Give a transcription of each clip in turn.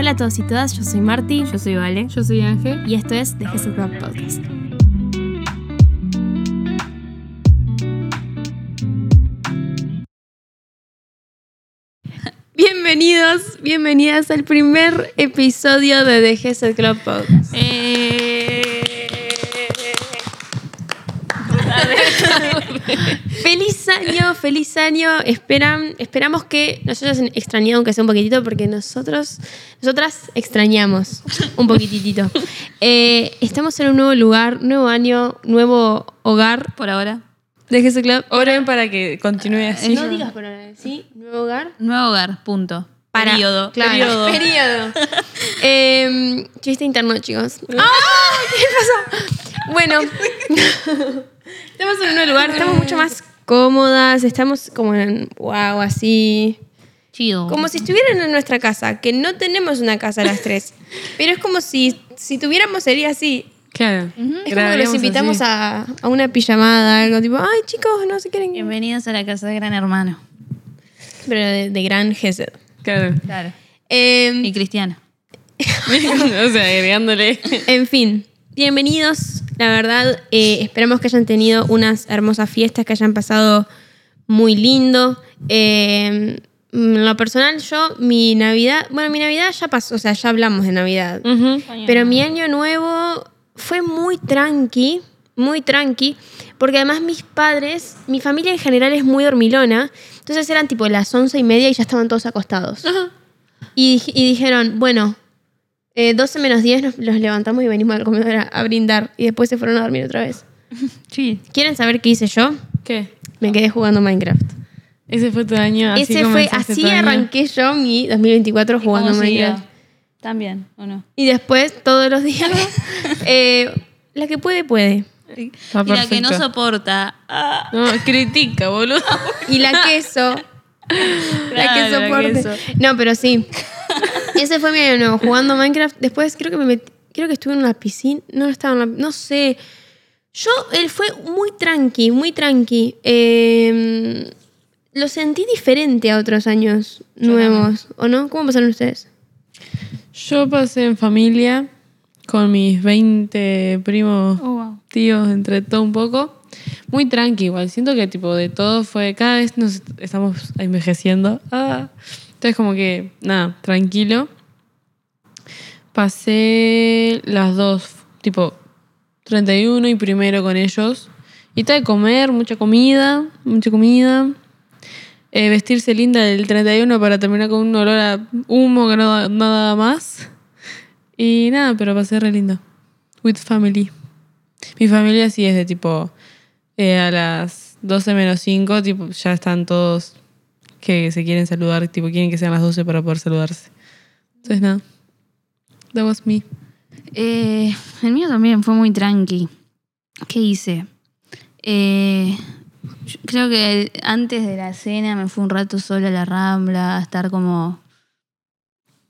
Hola a todos y todas, yo soy Marti Yo soy Vale. Yo soy Ángel. y esto es The Club Podcast. Bienvenidos, bienvenidas al primer episodio de The Hessel Club Podcast. Feliz año, feliz año. Esperan, esperamos que nos hayas extrañado, aunque sea un poquitito, porque nosotros, nosotras extrañamos un poquitito. Eh, estamos en un nuevo lugar, nuevo año, nuevo hogar Por ahora. de ese Club. Oren para que continúe así. No digas por ahora, ¿sí? Nuevo hogar. Nuevo hogar, punto. Para, Periodo. Claro, Periodo. periodo. Em, chiste interno, chicos. ¡Ah! ¿Qué pasó? Bueno, estamos en un lugar, estamos mucho más cómodas, estamos como en, wow, así. Chido. Como si estuvieran en nuestra casa, que no tenemos una casa las tres. Pero es como si, si tuviéramos, sería así. Claro. Es como los invitamos a, a una pijamada, algo tipo, ay chicos, no se quieren. Bienvenidos a la casa de Gran Hermano. Pero de, de gran Gesed. Claro. Claro. Em, Y Cristiana. o sea, agregándole. En fin, bienvenidos. La verdad, eh, esperamos que hayan tenido unas hermosas fiestas, que hayan pasado muy lindo. Eh, en lo personal, yo, mi Navidad, bueno, mi Navidad ya pasó, o sea, ya hablamos de Navidad. Pero mi año nuevo fue muy tranqui, muy tranqui, porque además mis padres, mi familia en general es muy dormilona, entonces eran tipo las once y media y ya estaban todos acostados. Y dijeron, bueno, eh, 12 menos 10 nos, los levantamos y venimos al comedor a, a brindar. Y después se fueron a dormir otra vez. Sí. ¿Quieren saber qué hice yo? ¿Qué? Me quedé jugando Minecraft. Ese fue tu año. Así Ese fue, así año. arranqué yo mi 2024 ¿Y cómo jugando? Minecraft. También, ¿o no? Y después, todos los días, eh, la que puede, puede. Y la que no soporta. ah, No, critica, boludo. Y la queso. la Claro, que la soporte. queso. No, pero sí. Ese fue mi año nuevo, jugando Minecraft. Después creo que me metí- creo que estuve en una piscina. No, no estaba en la, no sé. Yo, él fue muy tranqui, muy tranqui. Eh, lo sentí diferente a otros años nuevos, ¿o no? ¿Cómo pasaron ustedes? Yo pasé en familia con mis 20 primos, Oh, wow. tíos, entre todo un poco. Muy tranqui igual. Siento que tipo de todo fue... Cada vez nos estamos envejeciendo. Ah. Entonces como que, nada, tranquilo. Pasé las dos, tipo 31 y primero con ellos. Y tal de comer, mucha comida, mucha comida. Eh, vestirse linda el 31 para terminar con un olor a humo que no da nada más. Y nada, pero pasé re lindo. With family. Mi familia sí es de tipo eh, a las 12 menos 5, tipo, ya están todos que se quieren saludar, tipo, quieren que sean las 12 para poder saludarse. Entonces nada. That was me. Eh, el mío también fue muy tranqui. ¿Qué hice? Eh, creo que antes de la cena me fui un rato sola a la rambla, a estar como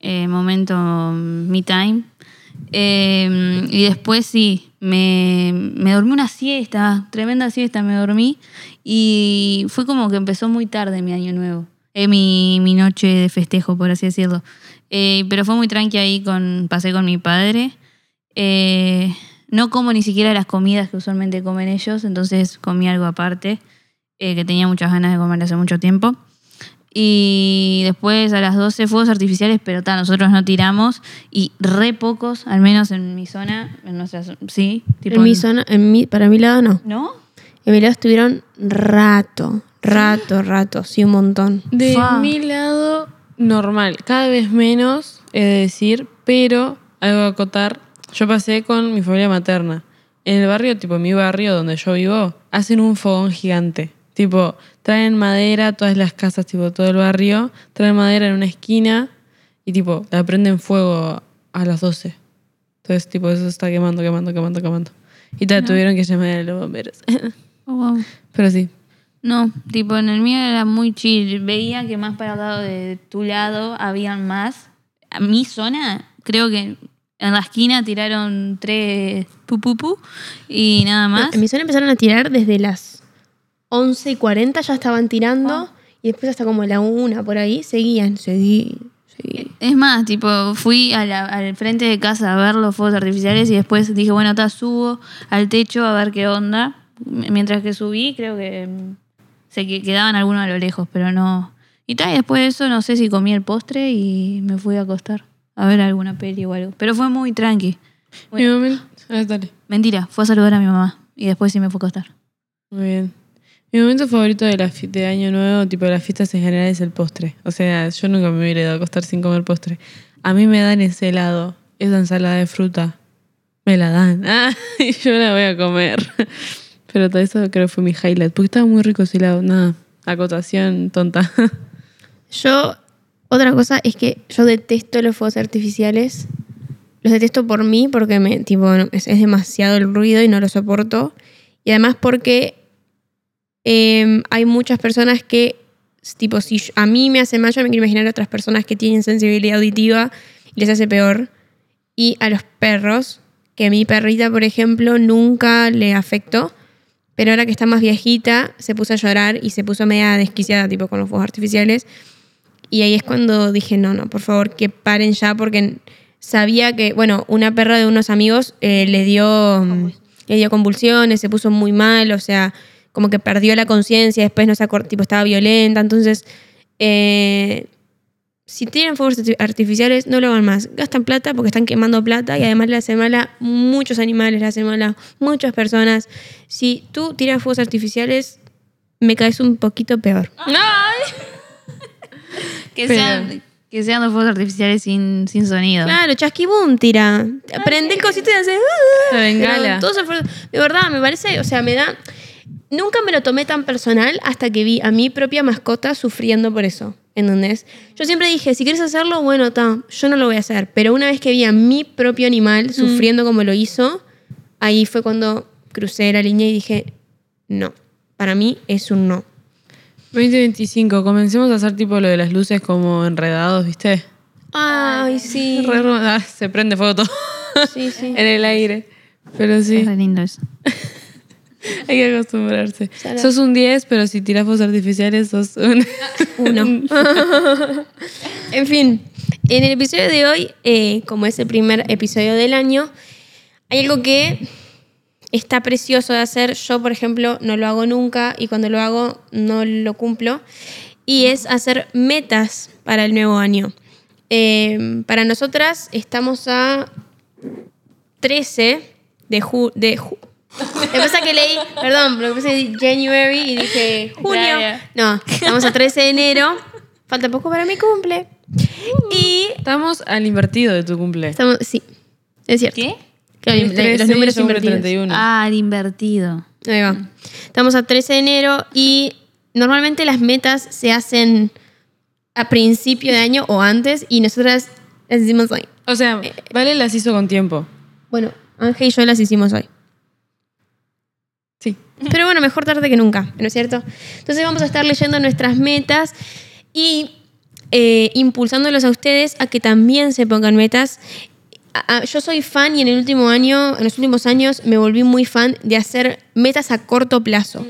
eh, momento me time. Eh, y después sí, me, me dormí una siesta, tremenda siesta me dormí. Y fue como que empezó muy tarde mi año nuevo. Eh, mi, mi noche de festejo, por así decirlo. Eh, pero fue muy tranqui ahí, con, pasé con mi padre. Eh, no como ni siquiera las comidas que usualmente comen ellos, entonces comí algo aparte, que tenía muchas ganas de comer hace mucho tiempo. Y después a las 12 fuegos artificiales, pero ta, nosotros no tiramos y re pocos, al menos en mi zona, en nuestra zo- sí. tipo en mi zona, en mi, para mi lado no. ¿No? En mi lado estuvieron rato, rato, rato, sí, un montón. De mi lado, normal. Cada vez menos, he de decir, pero algo a acotar. Yo pasé con mi familia materna. En el barrio, tipo mi barrio donde yo vivo, hacen un fogón gigante. Tipo, traen madera, todas las casas, tipo todo el barrio, traen madera en una esquina y tipo, la prenden fuego a las 12. Entonces, tipo, eso está quemando, quemando, quemando, quemando. Y tal, tuvieron que llamar a los bomberos. Oh, wow. pero sí. No, tipo en el mío era muy chill. Veía que más para el lado de tu lado habían más. A mi zona, creo que en la esquina tiraron tres pu pu pu y nada No, más. en mi zona empezaron a tirar desde las 11 y 40, ya estaban tirando. Y después hasta como la una por ahí, seguían, seguían. Sí. Es más, tipo, fui a la- al frente de casa a ver los fuegos artificiales y después dije, bueno, ta, subo al techo a ver qué onda. Mientras que subí, creo que mm, se que- quedaban algunos a lo lejos, pero no. Y tal, y después de eso no sé si comí el postre y me fui a acostar a ver alguna peli o algo. Pero fue muy tranqui. Mi momento. Ah, dale. Mentira, fue a saludar a mi mamá y después sí me fue a acostar. Muy bien. Mi momento favorito de, la de Año Nuevo, tipo de las fiestas en general, es el postre. O sea, yo nunca me hubiera ido a acostar sin comer postre. A mí me dan ese helado, esa ensalada de fruta. Me la dan. Ah, y yo la voy a comer. Pero todo eso creo que fue mi highlight. Porque estaba muy rico ese helado. Nada, acotación tonta. Yo, otra cosa es que yo detesto los fuegos artificiales. Los detesto por mí porque me, tipo, es demasiado el ruido y no lo soporto. Y además porque eh, hay muchas personas que, tipo, si a mí me hace mal, yo me quiero imaginar a otras personas que tienen sensibilidad auditiva y les hace peor. Y a los perros, que a mi perrita, por ejemplo, nunca le afectó. Pero ahora que está más viejita, se puso a llorar y se puso media desquiciada, tipo, con los fuegos artificiales. Y ahí es cuando dije, no, no, por favor, que paren ya, porque sabía que, bueno, una perra de unos amigos eh, le, dio, le dio convulsiones, se puso muy mal, o sea, como que perdió la conciencia, después no se acordó, tipo, estaba violenta. Entonces, eh, si tienen fuegos arti- artificiales, no lo hagan más. Gastan plata porque están quemando plata y además le hacen mal a muchos animales, le hacen mal a muchas personas. Si tú tiras fuegos artificiales, me caes un poquito peor. Que Pero- sean, que sean los fuegos artificiales sin, sin sonido. Claro, chasquibum, tira. Prende el cosito y hace. La bengala. Todo se De verdad, me parece, o sea, me da. Nunca me lo tomé tan personal hasta que vi a mi propia mascota sufriendo por eso. ¿Entendés? Yo siempre dije, si quieres hacerlo, bueno, está, yo no lo voy a hacer. Pero una vez que vi a mi propio animal sufriendo como lo hizo, ahí fue cuando crucé la línea y dije, no, para mí es un no. 2025, comencemos a hacer tipo lo de las luces como enredados, ¿viste? Ay, sí. Re- re- ah, se prende fuego todo Sí, sí. en el aire. Pero sí, Es re lindo eso. hay que acostumbrarse. Sara. Sos un 10, pero si tiras fuegos artificiales sos un... Uno. en fin, en el episodio de hoy, eh, como es el primer episodio del año, hay algo que está precioso de hacer. Yo, por ejemplo, no lo hago nunca y cuando lo hago no lo cumplo. Y es hacer metas para el nuevo año. Eh, para nosotras estamos a 13 de junio. De ju- lo que pasa que leí, perdón, lo que pasa es que January y dije junio. No, estamos a 13 de enero. Falta poco para mi cumple. Y Estamos al invertido de tu cumple. estamos, sí, es cierto. ¿Qué? Es los 13 y números invertidos. 31. Ah, el invertido. Ahí va. Estamos a 13 de enero y normalmente las metas se hacen a principio de año o antes y nosotras las hicimos hoy. O sea, Vale las hizo con tiempo. Bueno, Ángel y yo las hicimos hoy. Sí. Pero bueno, mejor tarde que nunca, ¿no es cierto? Entonces vamos a estar leyendo nuestras metas y eh, impulsándolos a ustedes a que también se pongan metas. Yo soy fan y en el último año, en los últimos años, me volví muy fan de hacer metas a corto plazo.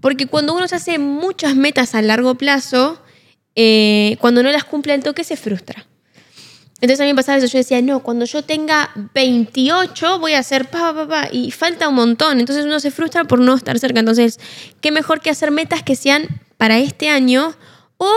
Porque cuando uno se hace muchas metas a largo plazo, eh, cuando no las cumple al toque se frustra. Entonces a mí me pasaba eso, yo decía, no, cuando yo tenga 28 voy a hacer pa, pa, pa, y falta un montón. Entonces uno se frustra por no estar cerca. Entonces, qué mejor que hacer metas que sean para este año o,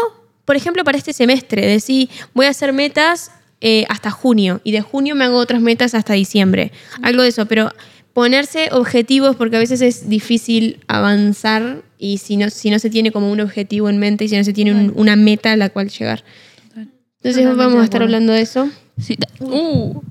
por ejemplo, para este semestre. Decir, voy a hacer metas eh, hasta junio y de junio me hago otras metas hasta diciembre. Algo de eso, pero ponerse objetivos porque a veces es difícil avanzar y si no, si no se tiene como un objetivo en mente y si no se tiene un- una meta a la cual llegar. Entonces Totalmente vamos a estar hablando de eso. Sí, uh.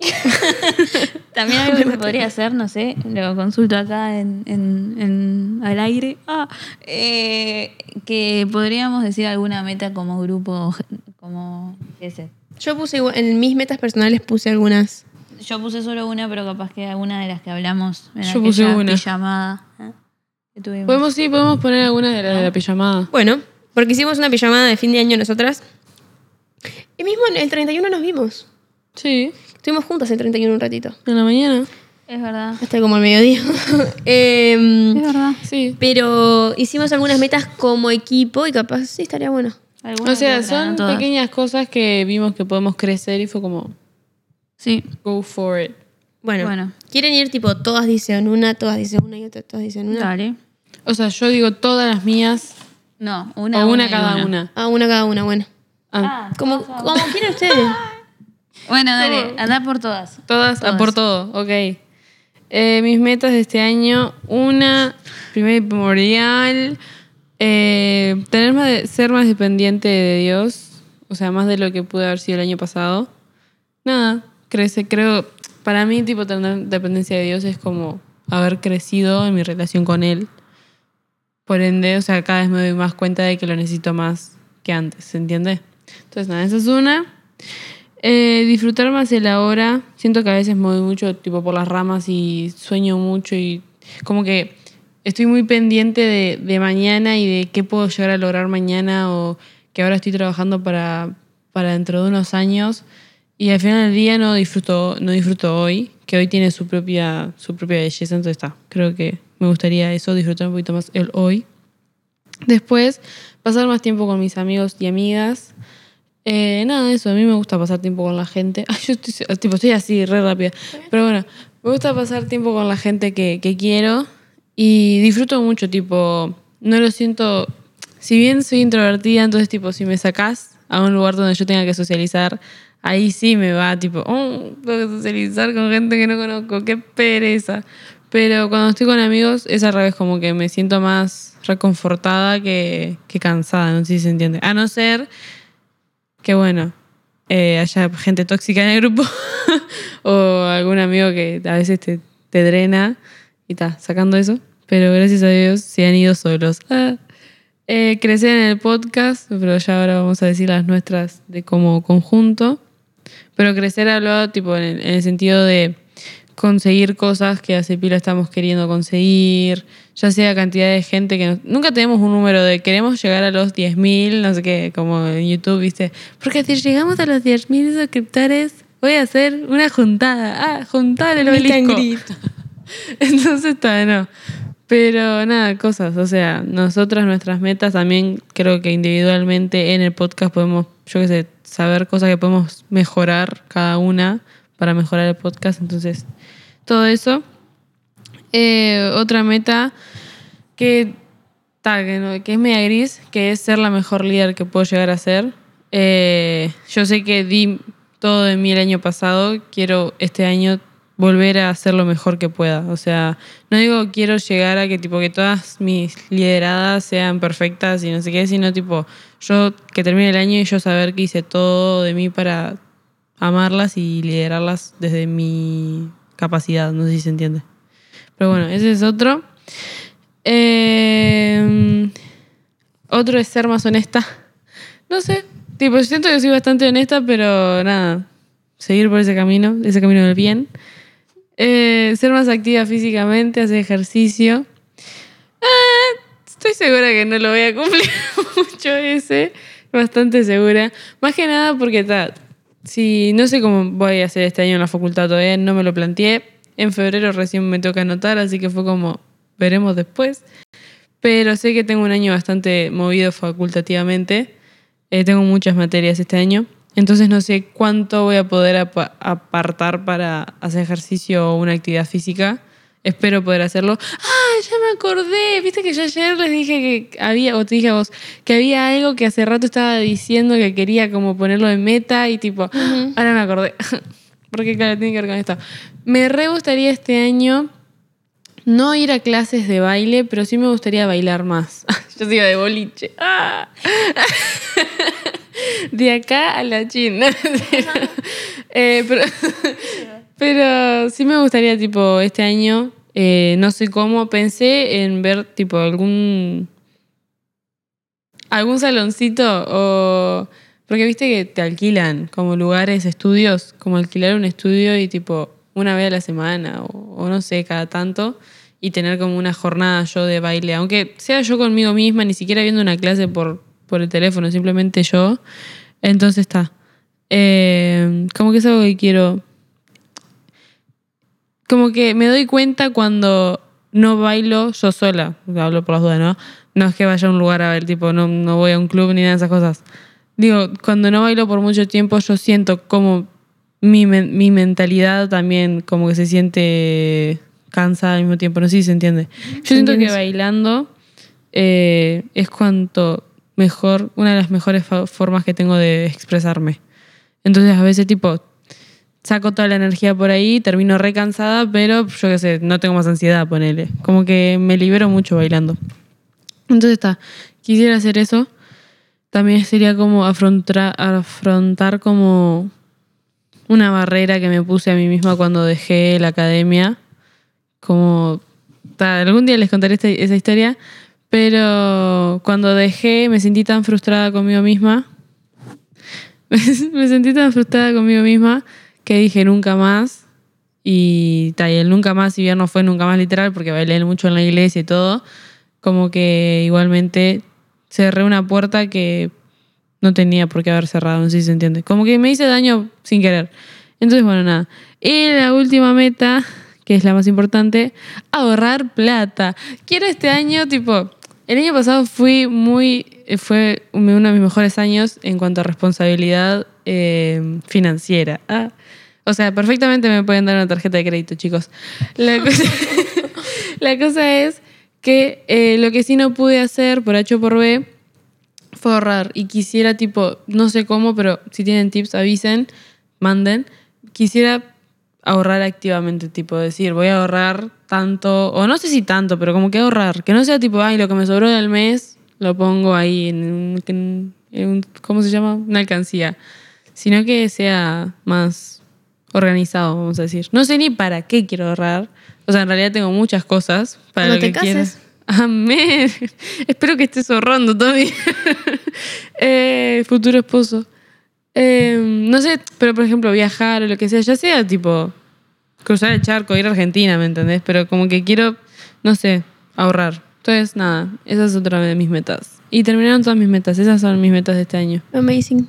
También algo que se podría hacer, no sé, lo consulto acá en, en- en- al aire, ah, eh, que podríamos decir alguna meta como grupo, como ese. Yo puse igual- en mis metas personales puse algunas. Yo puse solo una, pero capaz que alguna de las que hablamos en Yo puse una. pijamada ¿eh? que tuvimos. Podemos, sí, podemos poner alguna de las de la pijamada. Bueno, porque hicimos una pijamada de fin de año nosotras. Y mismo en el 31 nos vimos. Sí, Estuvimos juntas el 31 un ratito. en la mañana. Es verdad. Hasta como el mediodía. Em, Es verdad. Sí. pero hicimos algunas metas como equipo y capaz sí estaría bueno. O sea, son todas. pequeñas cosas que vimos que podemos crecer y fue como, Sí, go for it. Bueno, Bueno. quieren ir tipo, todas dicen una, todas dicen una y otra, todas dicen una. dale. O sea, yo digo todas las mías No, una, o una, y cada una. Ah, una cada una, bueno. Ah, Como, como quieran ustedes. Bueno, dale, anda por todas. todas, a por todo, ok. Eh, mis metas de este año, una, primera y primordial, eh, tener más de- ser más dependiente de Dios, o sea, más de lo que pude haber sido el año pasado. Nada, crece, creo, para mí tipo tener dependencia de Dios es como haber crecido en mi relación con Él. Por ende, o sea, cada vez me doy más cuenta de que lo necesito más que antes, ¿se entiende? Entonces, nada, esa es una. Eh, disfrutar más el ahora. Siento que a veces me voy mucho tipo por las ramas y sueño mucho y como que estoy muy pendiente de, de mañana y de qué puedo llegar a lograr mañana o que ahora estoy trabajando para, para dentro de unos años y al final del día no disfruto, no disfruto hoy, que hoy tiene su propia, su propia belleza, entonces está. Creo que me gustaría eso, disfrutar un poquito más el hoy. Después, pasar más tiempo con mis amigos y amigas. Eh, nada, eso, a mí me gusta pasar tiempo con la gente. Ay, yo estoy, tipo, estoy así, re rápida. Pero bueno, me gusta pasar tiempo con la gente que, que quiero y disfruto mucho, tipo, no lo siento, si bien soy introvertida, entonces, tipo, si me sacás a un lugar donde yo tenga que socializar, ahí sí me va, tipo, oh, tengo que socializar con gente que no conozco, qué pereza. Pero cuando estoy con amigos es al revés, como que me siento más reconfortada que, que cansada, no sé si se entiende. A no ser que bueno, eh, haya gente tóxica en el grupo o algún amigo que a veces te, te drena y está sacando eso. Pero gracias a Dios se han ido solos. Ah. Eh, crecer en el podcast, pero ya ahora vamos a decir las nuestras de como conjunto. Pero crecer hablado tipo en el sentido de conseguir cosas que hace pila estamos queriendo conseguir, ya sea cantidad de gente que nos- nunca tenemos un número de queremos llegar a los 10.000, no sé qué, como en YouTube, ¿viste? Porque si llegamos a los 10.000 suscriptores, voy a hacer una juntada. Ah, juntar el obelisco. Entonces está, no. Pero nada, cosas, o sea, nosotras nuestras metas también creo que individualmente en el podcast podemos, yo qué sé, saber cosas que podemos mejorar cada una para mejorar el podcast. Entonces, todo eso. Eh, otra meta que, ta, que, no- que es media gris, que es ser la mejor líder que puedo llegar a ser. Eh, yo sé que di todo de mí el año pasado, quiero este año volver a hacer lo mejor que pueda. O sea, no digo quiero llegar a que tipo que todas mis lideradas sean perfectas y no sé qué, sino tipo yo que termine el año y yo saber que hice todo de mí para amarlas y liderarlas desde mi capacidad, no sé si se entiende. Pero bueno, ese es otro. Eh, otro es ser más honesta. No sé, tipo, siento que soy bastante honesta, pero nada, seguir por ese camino, ese camino del bien. Eh, ser más activa físicamente, hacer ejercicio. Ah, estoy segura que no lo voy a cumplir mucho ese, bastante segura. Más que nada porque ta, si no sé cómo voy a hacer este año en la facultad todavía, no me lo planteé. En febrero recién me toca anotar, así que fue como veremos después. Pero sé que tengo un año bastante movido facultativamente. Eh, tengo muchas materias este año. Entonces no sé cuánto voy a poder apa- apartar para hacer ejercicio o una actividad física. Espero poder hacerlo. ¡Ah! Ya me acordé. Viste que yo ayer les dije que había, o te dije a vos, que había algo que hace rato estaba diciendo que quería como ponerlo en meta y tipo, ahora me acordé. Porque claro, tiene que ver con esto. Me re gustaría este año no ir a clases de baile, pero sí me gustaría bailar más. Yo sigo de boliche. ¡Ah! De acá a la China. Eh, pero, pero sí me gustaría, tipo, este año, eh, no sé cómo, pensé en ver, tipo, algún. algún saloncito o. Porque viste que te alquilan como lugares, estudios, como alquilar un estudio y, tipo, una vez a la semana o, o no sé, cada tanto y tener como una jornada yo de baile, aunque sea yo conmigo misma, ni siquiera viendo una clase por, por el teléfono, simplemente yo. Entonces está. Eh, como que es algo que quiero. Como que me doy cuenta cuando no bailo yo sola, hablo por las dudas, ¿no? no es que vaya a un lugar a ver, tipo, no, no voy a un club ni nada de esas cosas. Digo, cuando no bailo por mucho tiempo, yo siento como mi, mi mentalidad también como que se siente cansada al mismo tiempo. No sé si se entiende. Yo siento que bailando eh, es cuanto mejor, una de las mejores formas que tengo de expresarme. Entonces a veces tipo saco toda la energía por ahí, termino re cansada, pero yo qué sé, no tengo más ansiedad, ponele. Como que me libero mucho bailando. Entonces está, quisiera hacer eso. También sería como afrontar, afrontar como una barrera que me puse a mí misma cuando dejé la academia. Como, ta, algún día les contaré esta- esa historia, pero cuando dejé me sentí tan frustrada conmigo misma. me sentí tan frustrada conmigo misma que dije nunca más. Y, ta, y el nunca más, si bien fue nunca más literal, porque bailé mucho en la iglesia y todo, como que igualmente cerré una puerta que no tenía por qué haber cerrado, no sé si se entiende. Como que me hice daño sin querer. Entonces, bueno, nada. Y la última meta, que es la más importante, ahorrar plata. Quiero este año, tipo, el año pasado fui muy, fue uno de mis mejores años en cuanto a responsabilidad eh, financiera. Ah, o sea, perfectamente me pueden dar una tarjeta de crédito, chicos. La cosa, la cosa es que eh, lo que sí no pude hacer por H o por B fue ahorrar y quisiera tipo, no sé cómo, pero si tienen tips avisen, manden. Quisiera ahorrar activamente, tipo decir, voy a ahorrar tanto, o no sé si tanto, pero como que ahorrar, que no sea tipo, ay, lo que me sobró del mes lo pongo ahí en un, en un- ¿cómo se llama? Una alcancía, sino que sea más organizado, vamos a decir. No sé ni para qué quiero ahorrar, o sea, en realidad tengo muchas cosas para Cuando lo te que quiero. cases. Amén. Espero que estés ahorrando todavía. Eh, futuro esposo. Eh, no sé, pero por ejemplo, viajar o lo que sea, ya sea tipo cruzar el charco, ir a Argentina, ¿me entendés? Pero como que quiero, no sé, ahorrar. Entonces, nada, esa es otra de mis metas. Y terminaron todas mis metas, esas son mis metas de este año. Amazing.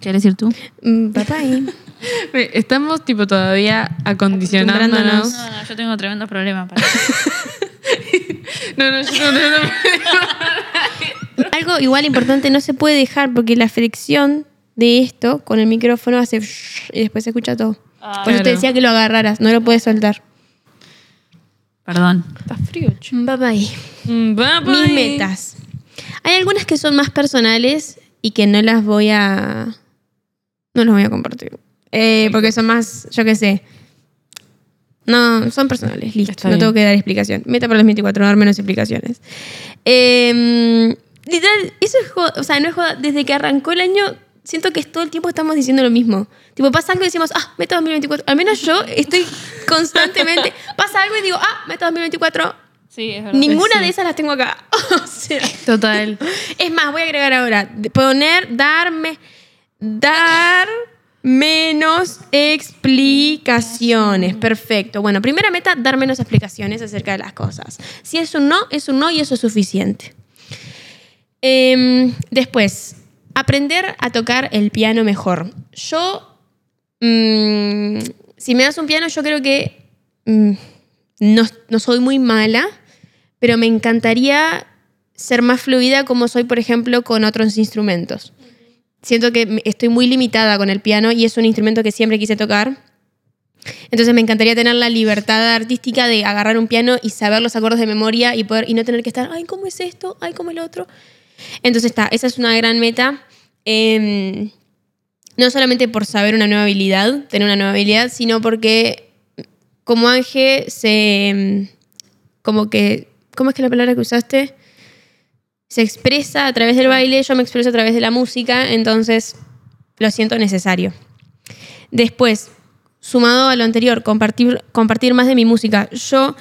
¿Quieres decir tú? Mm, Bye bye. Estamos tipo todavía acondicionándonos. No, no, yo tengo tremendo problema para No, no, yo no, no, no. Algo igual importante no se puede dejar porque la fricción de esto con el micrófono hace y después se escucha todo. Ah, Por eso te decía que lo agarraras, no lo puedes soltar. Perdón. Está frío, che. Bye bye. Mm, bye, bye. Mis metas. Hay algunas que son más personales y que no las voy a. No las voy a compartir. Eh, porque son más, yo qué sé. No, son personales, listo. Está no bien. tengo que dar explicación. Meta para los 24, dar menos explicaciones. Eh, literal, eso es joda. O sea, no es joda. Desde que arrancó el año, siento que todo el tiempo estamos diciendo lo mismo. Tipo, pasa algo y decimos, ah, meta 2024. Al menos yo estoy constantemente. Pasa algo y digo, ah, meta 2024. Sí, es verdad. Ninguna de esas las tengo acá. O sea, Total. es más, voy a agregar ahora, poner, darme, dar menos explicaciones. Perfecto. Bueno, primera meta, dar menos explicaciones acerca de las cosas. Si es un no, es un no y eso es suficiente. Em, después, aprender a tocar el piano mejor. Yo, mm, si me das un piano, yo creo que mm, no, no soy muy mala, pero me encantaría ser más fluida como soy, por ejemplo, con otros instrumentos. Siento que estoy muy limitada con el piano y es un instrumento que siempre quise tocar. Entonces me encantaría tener la libertad artística de agarrar un piano y saber los acordes de memoria y poder y no tener que estar, ay, ¿cómo es esto? Ay, ¿cómo es lo otro? Entonces está, esa es una gran meta. Em, no solamente por saber una nueva habilidad, tener una nueva habilidad, sino porque como Ángel se... em, como que... ¿Cómo es que la palabra que usaste? Se expresa a través del baile, yo me expreso a través de la música, entonces lo siento necesario. Después, sumado a lo anterior, compartir, compartir más de mi música. Yo,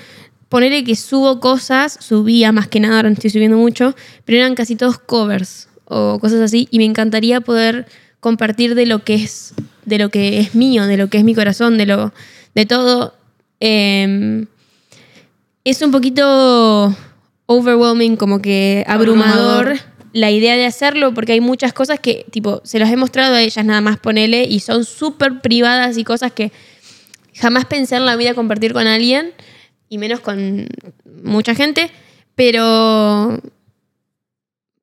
ponerle que subo cosas, subía más que nada, ahora no estoy subiendo mucho, pero eran casi todos covers o cosas así, y me encantaría poder compartir de lo que es, de lo que es mío, de lo que es mi corazón, de lo, de todo. Em, es un poquito overwhelming, como que abrumador, Abrumador. la idea de hacerlo, porque hay muchas cosas que, tipo, se las he mostrado a ellas nada más ponele, y son súper privadas y cosas que jamás pensé en la vida compartir con alguien, y menos con mucha gente, Pero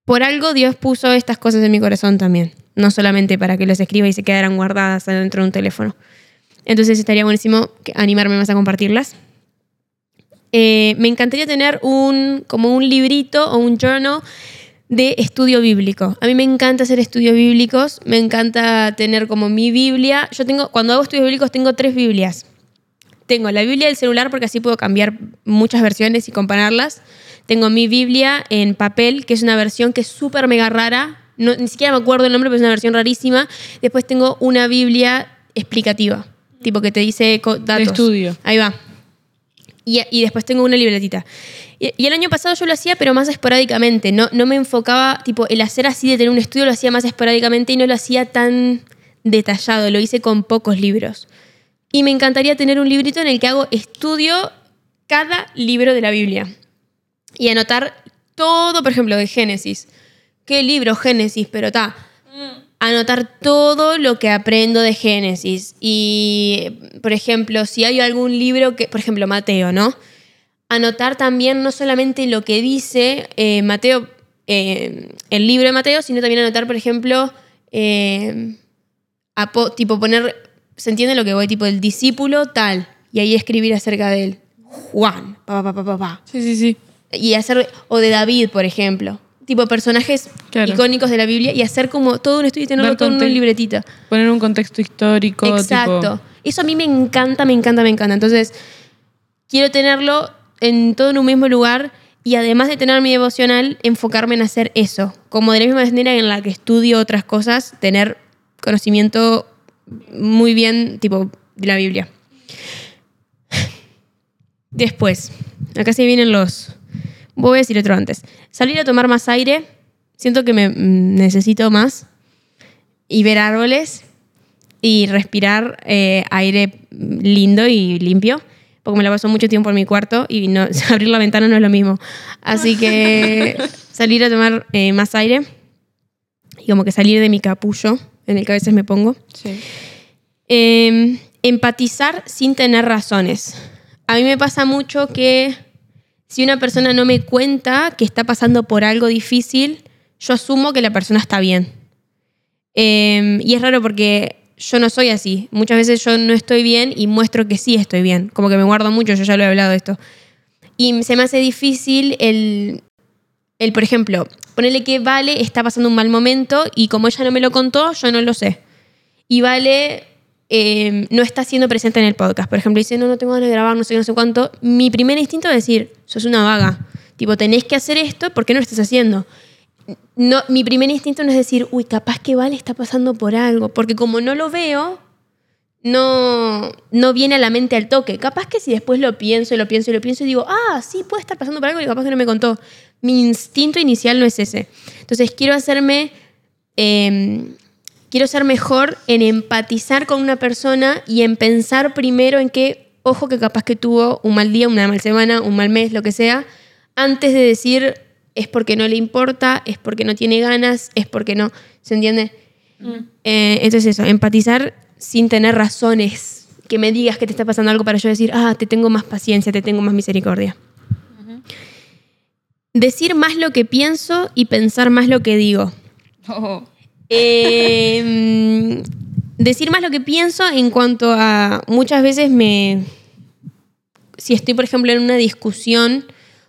por algo Dios puso estas cosas en mi corazón también. No solamente para que los escriba y se quedaran guardadas dentro de un teléfono. Entonces estaría buenísimo animarme más a compartirlas. Eh, me encantaría tener un, como un librito o un journal de estudio bíblico. A mí me encanta hacer estudios bíblicos, me encanta tener como mi Biblia. Yo tengo, cuando hago estudios bíblicos tengo tres Biblias. Tengo la Biblia del celular porque así puedo cambiar muchas versiones y compararlas. Tengo mi Biblia en papel, que es una versión que es súper mega rara. No, ni siquiera me acuerdo el nombre, pero es una versión rarísima. Después tengo una Biblia explicativa, tipo que te dice datos. estudio. Ahí va. Y, después tengo una libretita. Y, y el año pasado yo lo hacía, pero más esporádicamente. No, no me enfocaba, tipo, el hacer así de tener un estudio lo hacía más esporádicamente y no lo hacía tan detallado. Lo hice con pocos libros. Y me encantaría tener un librito en el que hago estudio cada libro de la Biblia. Y anotar todo, por ejemplo, de Génesis. ¿Qué libro Génesis? Pero está. Anotar todo lo que aprendo de Génesis. Y, por ejemplo, si hay algún libro que, por ejemplo, Mateo, ¿no? Anotar también no solamente lo que dice eh, Mateo, eh, el libro de Mateo, sino también anotar, por ejemplo, eh, tipo poner, ¿se entiende lo que voy? Tipo el discípulo tal, y ahí escribir acerca de él. Juan, pa, pa, pa, pa, pa. Sí, sí, sí. Y hacer, o de David, por ejemplo. Tipo personajes Claro. icónicos de la Biblia y hacer como todo un estudio y tenerlo Dar todo en una libretita. Poner un contexto histórico. Exacto. tipo- Eso a mí me encanta, me encanta, me encanta. Entonces, quiero tenerlo en todo en un mismo lugar y además de tener mi devocional, enfocarme en hacer eso. Como de la misma manera en la que estudio otras cosas, tener conocimiento muy bien, tipo, de la Biblia. Después, acá se vienen los... Voy a decir otro antes. Salir a tomar más aire. Siento que me mm, necesito más. Y ver árboles y respirar eh, aire lindo y limpio, porque me la paso mucho tiempo en mi cuarto y no, abrir la ventana no es lo mismo. Así que salir a tomar eh, más aire y como que salir de mi capullo en el que a veces me pongo. Sí. Eh, empatizar sin tener razones. A mí me pasa mucho que si una persona no me cuenta que está pasando por algo difícil, yo asumo que la persona está bien. Eh, y es raro porque yo no soy así. Muchas veces yo no estoy bien y muestro que sí estoy bien. Como que me guardo mucho, yo ya lo he hablado de esto. Y se me hace difícil el, el por ejemplo, ponerle que Vale está pasando un mal momento y como ella no me lo contó, yo no lo sé. Y Vale eh, no está siendo presente en el podcast. Por ejemplo, dice, no, no tengo ganas de grabar, no sé, no sé cuánto. Mi primer instinto es decir, sos una vaga. Tipo, tenés que hacer esto, ¿por qué no lo estás haciendo? No, mi primer instinto no es decir, uy, capaz que Vale está pasando por algo. Porque como no lo veo, no, no viene a la mente al toque. Capaz que si después lo pienso y lo pienso y lo pienso y digo, ah, sí, puede estar pasando por algo y capaz que no me contó. Mi instinto inicial no es ese. Entonces quiero hacerme, eh, quiero ser mejor en empatizar con una persona y en pensar primero en que, ojo, que capaz que tuvo un mal día, una mal semana, un mal mes, lo que sea, antes de decir es porque no le importa, es porque no tiene ganas, es porque no, ¿se entiende? Eh, entonces eso, empatizar sin tener razones, que me digas que te está pasando algo para yo decir, ah, te tengo más paciencia, te tengo más misericordia. Decir más lo que pienso y pensar más lo que digo. Oh. Eh, decir más lo que pienso en cuanto a muchas veces me... Si estoy, por ejemplo, en una discusión,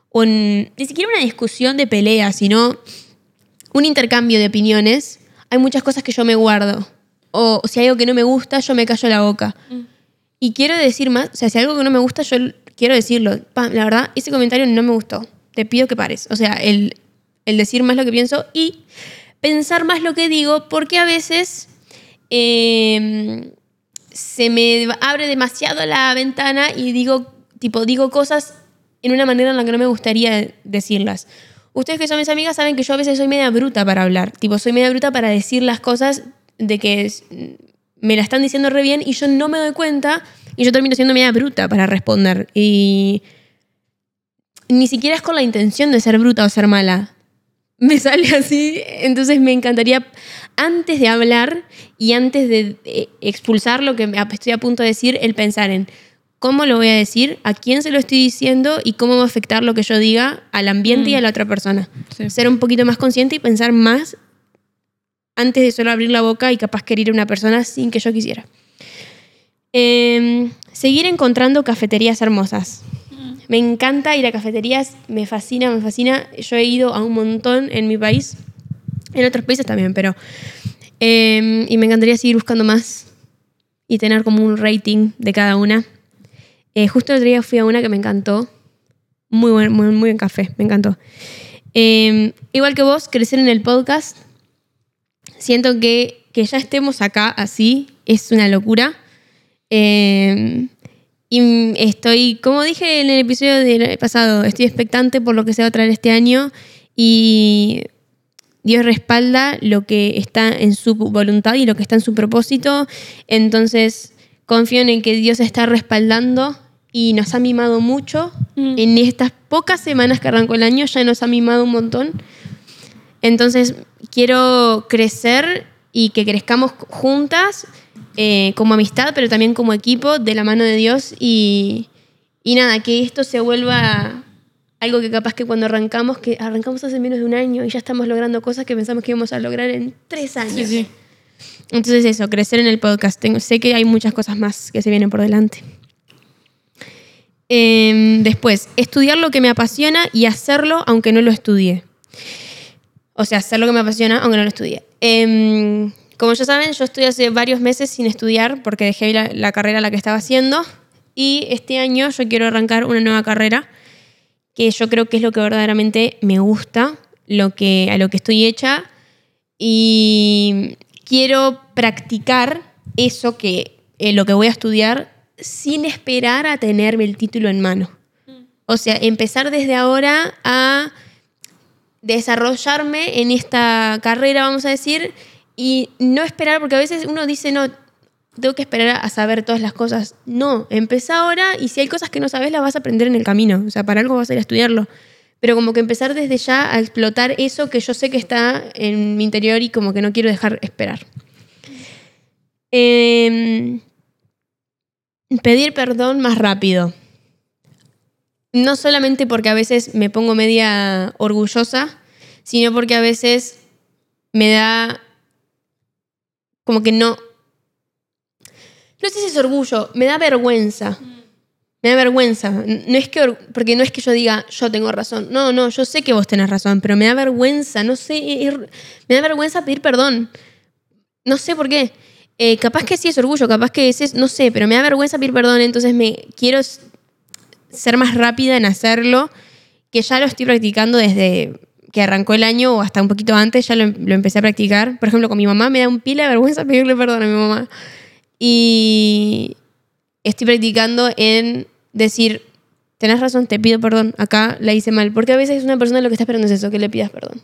o en, ni siquiera una discusión de pelea, sino un intercambio de opiniones, hay muchas cosas que yo me guardo. O si hay algo que no me gusta, yo me callo la boca. Y quiero decir más, o sea, si hay algo que no me gusta, yo quiero decirlo. Pa, la verdad, ese comentario no me gustó. Te pido que pares. O sea, el, el decir más lo que pienso y pensar más lo que digo, porque a veces eh, se me abre demasiado la ventana y digo, tipo, digo cosas en una manera en la que no me gustaría decirlas. Ustedes que son mis amigas saben que yo a veces soy media bruta para hablar. Tipo, soy media bruta para decir las cosas de que me la están diciendo re bien y yo no me doy cuenta y yo termino siendo media bruta para responder. Y ni siquiera es con la intención de ser bruta o ser mala. Me sale así, entonces me encantaría, antes de hablar y antes de eh, expulsar lo que estoy a punto de decir, el pensar en cómo lo voy a decir, a quién se lo estoy diciendo y cómo va a afectar lo que yo diga al ambiente y a la otra persona. Sí. Ser un poquito más consciente y pensar más antes de solo abrir la boca y capaz querer a una persona sin que yo quisiera. Em, seguir encontrando cafeterías hermosas. Me encanta ir a cafeterías, me fascina, me fascina. Yo he ido a un montón en mi país, en otros países también, pero... em, y me encantaría seguir buscando más y tener como un rating de cada una. Eh, justo el otro día fui a una que me encantó. Muy buen, muy, muy buen café, me encantó. Em, igual que vos, crecer en el podcast. Siento que, que ya estemos acá así es una locura. Em, y estoy, como dije en el episodio del pasado, estoy expectante por lo que se va a traer este año y Dios respalda lo que está en su voluntad y lo que está en su propósito. Entonces, confío en que Dios está respaldando y nos ha mimado mucho. Mm. En estas pocas semanas que arrancó el año ya nos ha mimado un montón. Entonces, quiero crecer y que crezcamos juntas eh, como amistad, pero también como equipo de la mano de Dios y, y nada, que esto se vuelva algo que capaz que cuando arrancamos, que arrancamos hace menos de un año y ya estamos logrando cosas que pensamos que íbamos a lograr en tres años. Sí, sí. Entonces eso, crecer en el podcast. Tengo- sé que hay muchas cosas más que se vienen por delante. Em, después, estudiar lo que me apasiona y hacerlo aunque no lo estudie. O sea, hacer lo que me apasiona aunque no lo estudie. Em, como ya saben, yo estoy hace varios meses sin estudiar porque dejé la, la carrera la que estaba haciendo. Y este año yo quiero arrancar una nueva carrera que yo creo que es lo que verdaderamente me gusta, lo que, a lo que estoy hecha. Y quiero practicar eso que eh, lo que voy a estudiar sin esperar a tenerme el título en mano. O sea, empezar desde ahora a desarrollarme en esta carrera, vamos a decir, y no esperar, porque a veces uno dice, no, tengo que esperar a saber todas las cosas. No, empezá ahora y si hay cosas que no sabes, las vas a aprender en el camino. O sea, para algo vas a ir a estudiarlo. Pero como que empezar desde ya a explotar eso que yo sé que está en mi interior y como que no quiero dejar esperar. Em, pedir perdón más rápido. No solamente porque a veces me pongo media orgullosa, sino porque a veces me da como que no... No sé si es orgullo, me da vergüenza. Me da vergüenza. No es que, or- porque no es que yo diga, yo tengo razón. No, no, yo sé que vos tenés razón, pero me da vergüenza, no sé, me da vergüenza pedir perdón. No sé por qué. Eh, capaz que sí es orgullo, capaz que es, no sé, pero me da vergüenza pedir perdón, entonces me quiero ser más rápida en hacerlo, que ya lo estoy practicando desde que arrancó el año o hasta un poquito antes, ya lo, em- empecé a practicar. Por ejemplo, con mi mamá me da un pila de vergüenza pedirle perdón a mi mamá. Y estoy practicando en decir, tenés razón, te pido perdón, acá la hice mal. Porque a veces una persona lo que está esperando es eso, que le pidas perdón.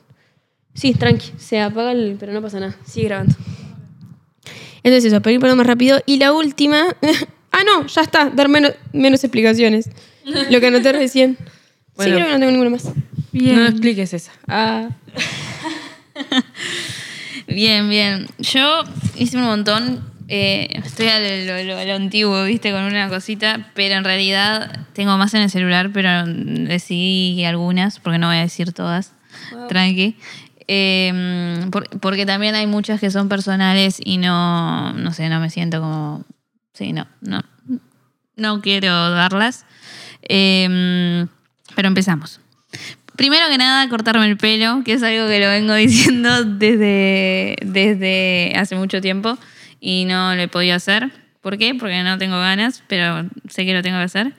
Sí, tranqui, se apaga el... pero no pasa nada, sigue grabando. Entonces eso, pedir perdón más rápido. Y la última... ah, no, ya está, dar menos, menos explicaciones. Lo que anoté recién. Bueno. Sí, creo que no tengo ninguna más. Bien. No expliques esa. Ah, Bien, bien. Yo hice un montón. eh, estoy a lo, lo- a lo antiguo, viste, con una cosita, pero en realidad tengo más en el celular, pero decidí algunas, porque no voy a decir todas. Tranqui. Eh, por- porque también hay muchas que son personales y no, no sé, no me siento como. Sí, no, no. No quiero darlas. Eh, pero empezamos. Primero que nada, cortarme el pelo, que es algo que lo vengo diciendo desde, desde hace mucho tiempo y no lo he podido hacer. ¿Por qué? Porque no tengo ganas, pero sé que lo tengo que hacer.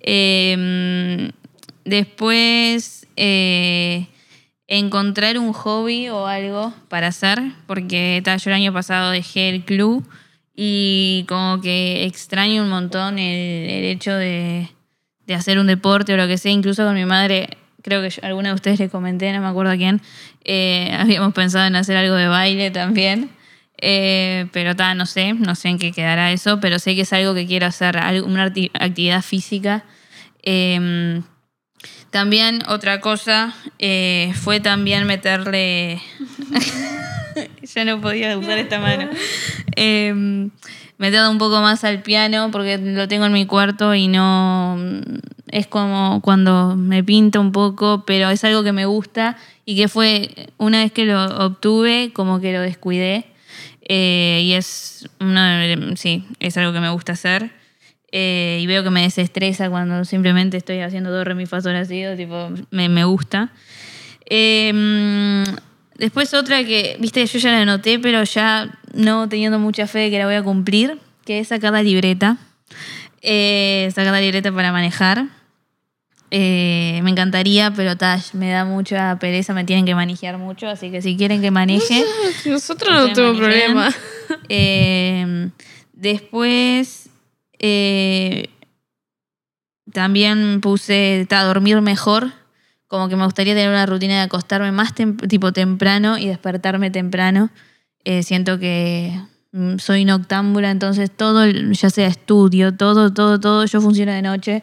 Eh, después, eh, encontrar un hobby o algo para hacer, porque yo el año pasado dejé el club y como que extraño un montón el hecho de, de hacer un deporte o lo que sea, incluso con mi madre, creo que yo- alguna de ustedes le comenté, no me acuerdo a quién, eh, habíamos pensado en hacer algo de baile también, eh, pero ta, no sé, no sé en qué quedará eso, pero sé que es algo que quiero hacer, una actividad física. Eh, también otra cosa eh, fue también meterle... ya no podía usar esta mano. Eh, meterle un poco más al piano porque lo tengo en mi cuarto y no es como cuando me pinta un poco, pero es algo que me gusta y que fue una vez que lo obtuve como que lo descuidé eh, y es una, sí, es algo que me gusta hacer. Eh, y veo que me desestresa cuando simplemente estoy haciendo dos re tipo, me, me gusta. Eh, después otra que, viste, yo ya la anoté, pero ya no teniendo mucha fe de que la voy a cumplir, que es sacar la libreta. Eh, sacar la libreta para manejar. Eh, me encantaría, pero tash, me da mucha pereza, me tienen que manejar mucho, así que si quieren que maneje, Nosotros no tenemos problema. Eh, después también puse a dormir mejor. Como que me gustaría tener una rutina de acostarme más tipo temprano y despertarme temprano. Eh, siento que mm, soy noctámbula, entonces todo, ya sea estudio, todo, todo, todo, yo funciono de noche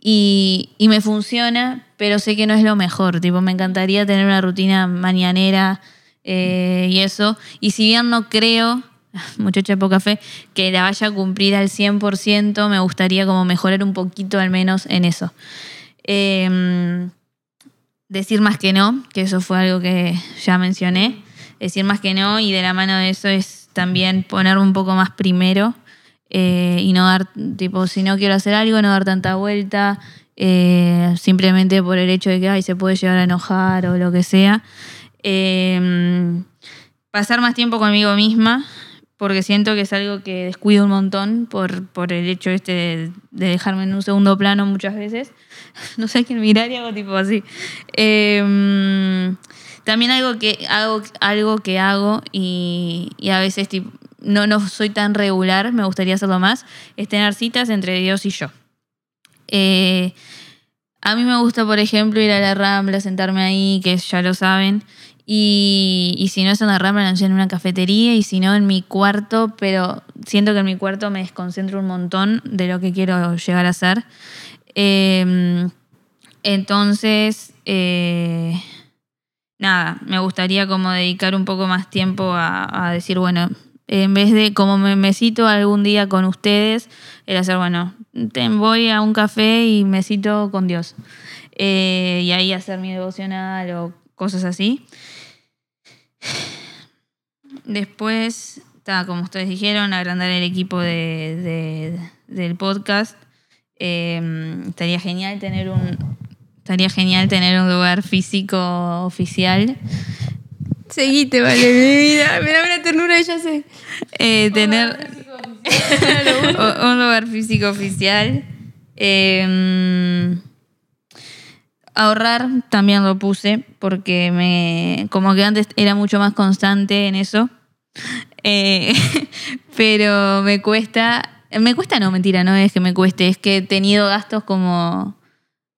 y, y me funciona, pero sé que no es lo mejor. Tipo, me encantaría tener una rutina mañanera eh, y eso. Y si bien no creo, muchacha de poca fe, que la vaya a cumplir al 100%, me gustaría como mejorar un poquito al menos en eso. Eh, decir más que no, que eso fue algo que ya mencioné. Decir más que no y de la mano de eso es también ponerme un poco más primero eh, y no dar, tipo, si no quiero hacer algo, no dar tanta vuelta, eh, simplemente por el hecho de que ay, se puede llegar a enojar o lo que sea. Eh, pasar más tiempo conmigo misma, porque siento que es algo que descuido un montón por, por el hecho este de, de dejarme en un segundo plano muchas veces. No sé a quién mirar y hago tipo así. Eh, también algo que hago, algo que hago y, a veces no, no soy tan regular, me gustaría hacerlo más, es tener citas entre Dios y yo. Eh, a mí me gusta, por ejemplo, ir a la Rambla, sentarme ahí, que ya lo saben. Y, si no es en la Rambla, en una cafetería. Y si no, en mi cuarto. Pero siento que en mi cuarto me desconcentro un montón de lo que quiero llegar a hacer. Eh, entonces, nada, me gustaría como dedicar un poco más tiempo a, decir, bueno, en vez de como me, me cito algún día con ustedes, el hacer, bueno, voy a un café y me cito con Dios. Eh, y ahí hacer mi devocional o cosas así. Después, ta, como ustedes dijeron, agrandar el equipo de, de- del podcast. Eh, estaría genial tener un estaría genial tener un lugar físico oficial. Seguite, vale, mi vida. Me da una ternura y ya sé. Eh, tener un lugar físico oficial. Eh, ahorrar también lo puse porque me como que antes era mucho más constante en eso. Eh, pero me cuesta, me cuesta no, mentira, no es que me cueste, es que he tenido gastos como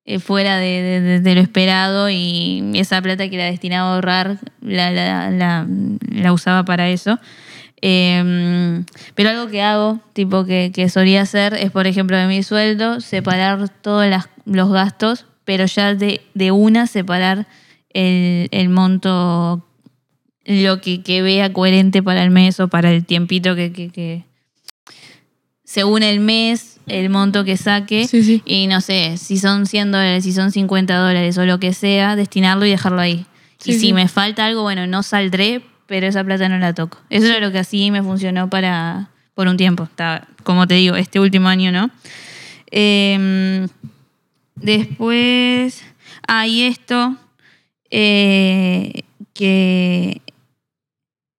eh, fuera de, lo esperado y esa plata que era destinada a ahorrar la, la- la- la usaba para eso. Eh, pero algo que hago, tipo que, que solía hacer, es por ejemplo de mi sueldo, separar todos los gastos, pero ya de, de una separar el, el monto, lo que, que vea coherente para el mes o para el tiempito que, que, que- según el mes, el monto que saque. Sí, sí. Y no sé, si son 100 dólares, si son 50 dólares o lo que sea, destinarlo y dejarlo ahí. y si me falta algo, bueno, no saldré, pero esa plata no la toco. Eso era lo que así me funcionó para por un tiempo. Está, como te digo, este último año no. Em, después, hay esto eh, que,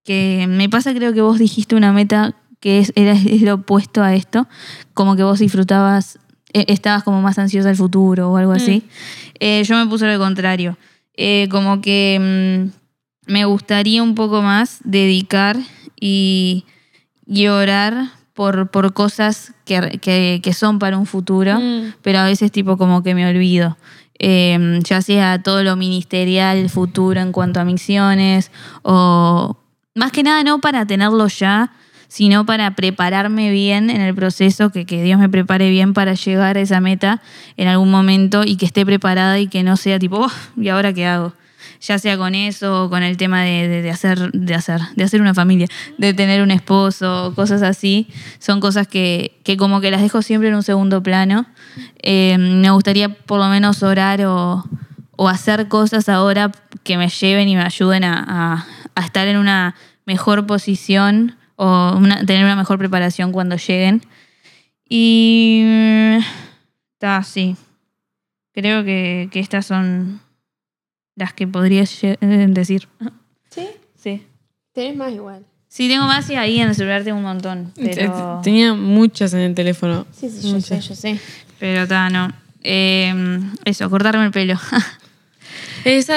que me pasa, creo que vos dijiste una meta que es, era, es lo opuesto a esto, como que vos disfrutabas, eh, estabas como más ansiosa del futuro o algo así. Eh, yo me puse lo contrario. Eh, como que mm, me gustaría un poco más dedicar y, y orar por, por cosas que, que- que son para un futuro, Mm. pero a veces tipo como que me olvido. Eh, ya sea todo lo ministerial futuro en cuanto a misiones o más que nada no para tenerlo ya, sino para prepararme bien en el proceso, que, que Dios me prepare bien para llegar a esa meta en algún momento y que esté preparada y que no sea tipo, "Oh, ¿y ahora qué hago? Ya sea con eso o con el tema de, de- hacer, de hacer, de hacer una familia, de tener un esposo, cosas así, son cosas que, que como que las dejo siempre en un segundo plano. Eh, me gustaría por lo menos orar o, o hacer cosas ahora que me lleven y me ayuden a, a- estar en una mejor posición o tener una mejor preparación cuando lleguen. Y. Está, sí. Creo que, que estas son las que podría lle- eh, decir. ¿Sí? Sí. Tenés más igual. Sí, tengo más y ahí en el celular tengo un montón. Pero. Tenía muchas en el teléfono. Sí, sí, yo sé, yo sé. Pero está, no. Eh, eso, cortarme el pelo. Esa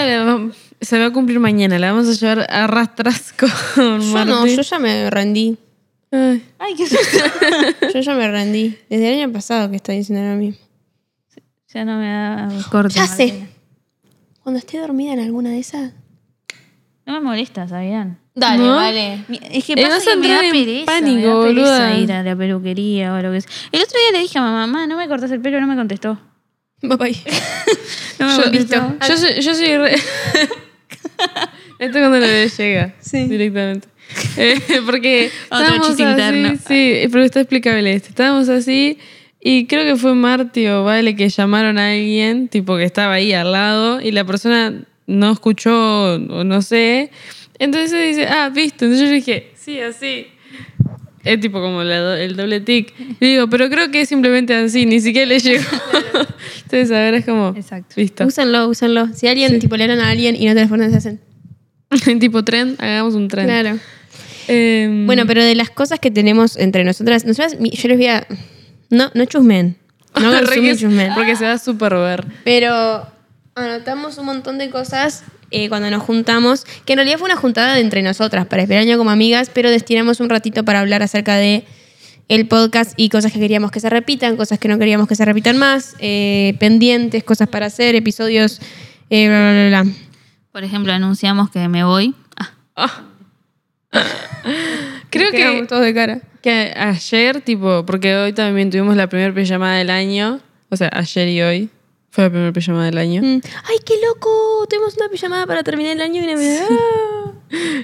se va a cumplir mañana. La vamos a llevar a rastras con Yo no, yo ya me rendí. Ay, Ay, qué susto. Yo ya me rendí. Desde el año pasado que estoy diciendo lo mismo. ya no me da corte. Ya sé. Cuando esté dormida en alguna de esas. No me molesta, ¿sabían? Dale, ¿No? vale. Es que Eh, pasa que me da pereza, pánico, me da pereza ir a la peluquería o lo que sea. El otro día le dije a mamá, mamá, no me cortas el pelo, no me contestó. Papá. No me yo, contestó. yo soy, yo soy re- Esto cuando le llega Sí. directamente. Eh, porque Otro estábamos chiste así, interno. sí, pero está explicable esto. Estábamos así y creo que fue Marty o Vale que llamaron a alguien, tipo que estaba ahí al lado y la persona no escuchó o no sé. Entonces dice, ah, visto. Entonces yo dije, sí, así. Es tipo como la el doble tic. Y digo, pero creo que es simplemente así, ni siquiera le llegó. Entonces, a ver, es como, Exacto. listo. Úsenlo, úsenlo. Si alguien, tipo, le a alguien y no te responden, se hacen. tipo tren, hagamos un tren. Claro. Em, Bueno, pero de las cosas que tenemos entre nosotras, nosotras, yo les voy a. No, no chusmen. No consumen que- chusmen. porque se va a super ver. Pero anotamos un montón de cosas eh, cuando nos juntamos, que en realidad fue una juntada de entre nosotras para esperar año como amigas, pero destinamos un ratito para hablar acerca de el podcast y cosas que queríamos que se repitan, cosas que no queríamos que se repitan más, eh, pendientes, cosas para hacer, episodios, eh, bla, bla, bla, bla. Por ejemplo, anunciamos que me voy. Ah, Ah. Creo que, Quedamos todos de cara. que ayer, tipo, porque hoy también tuvimos la primera pijamada del año. O sea, ayer y hoy fue la primera pijamada del año. Mm. ¡Ay, qué loco! Tuvimos una pijamada para terminar el año y una vez.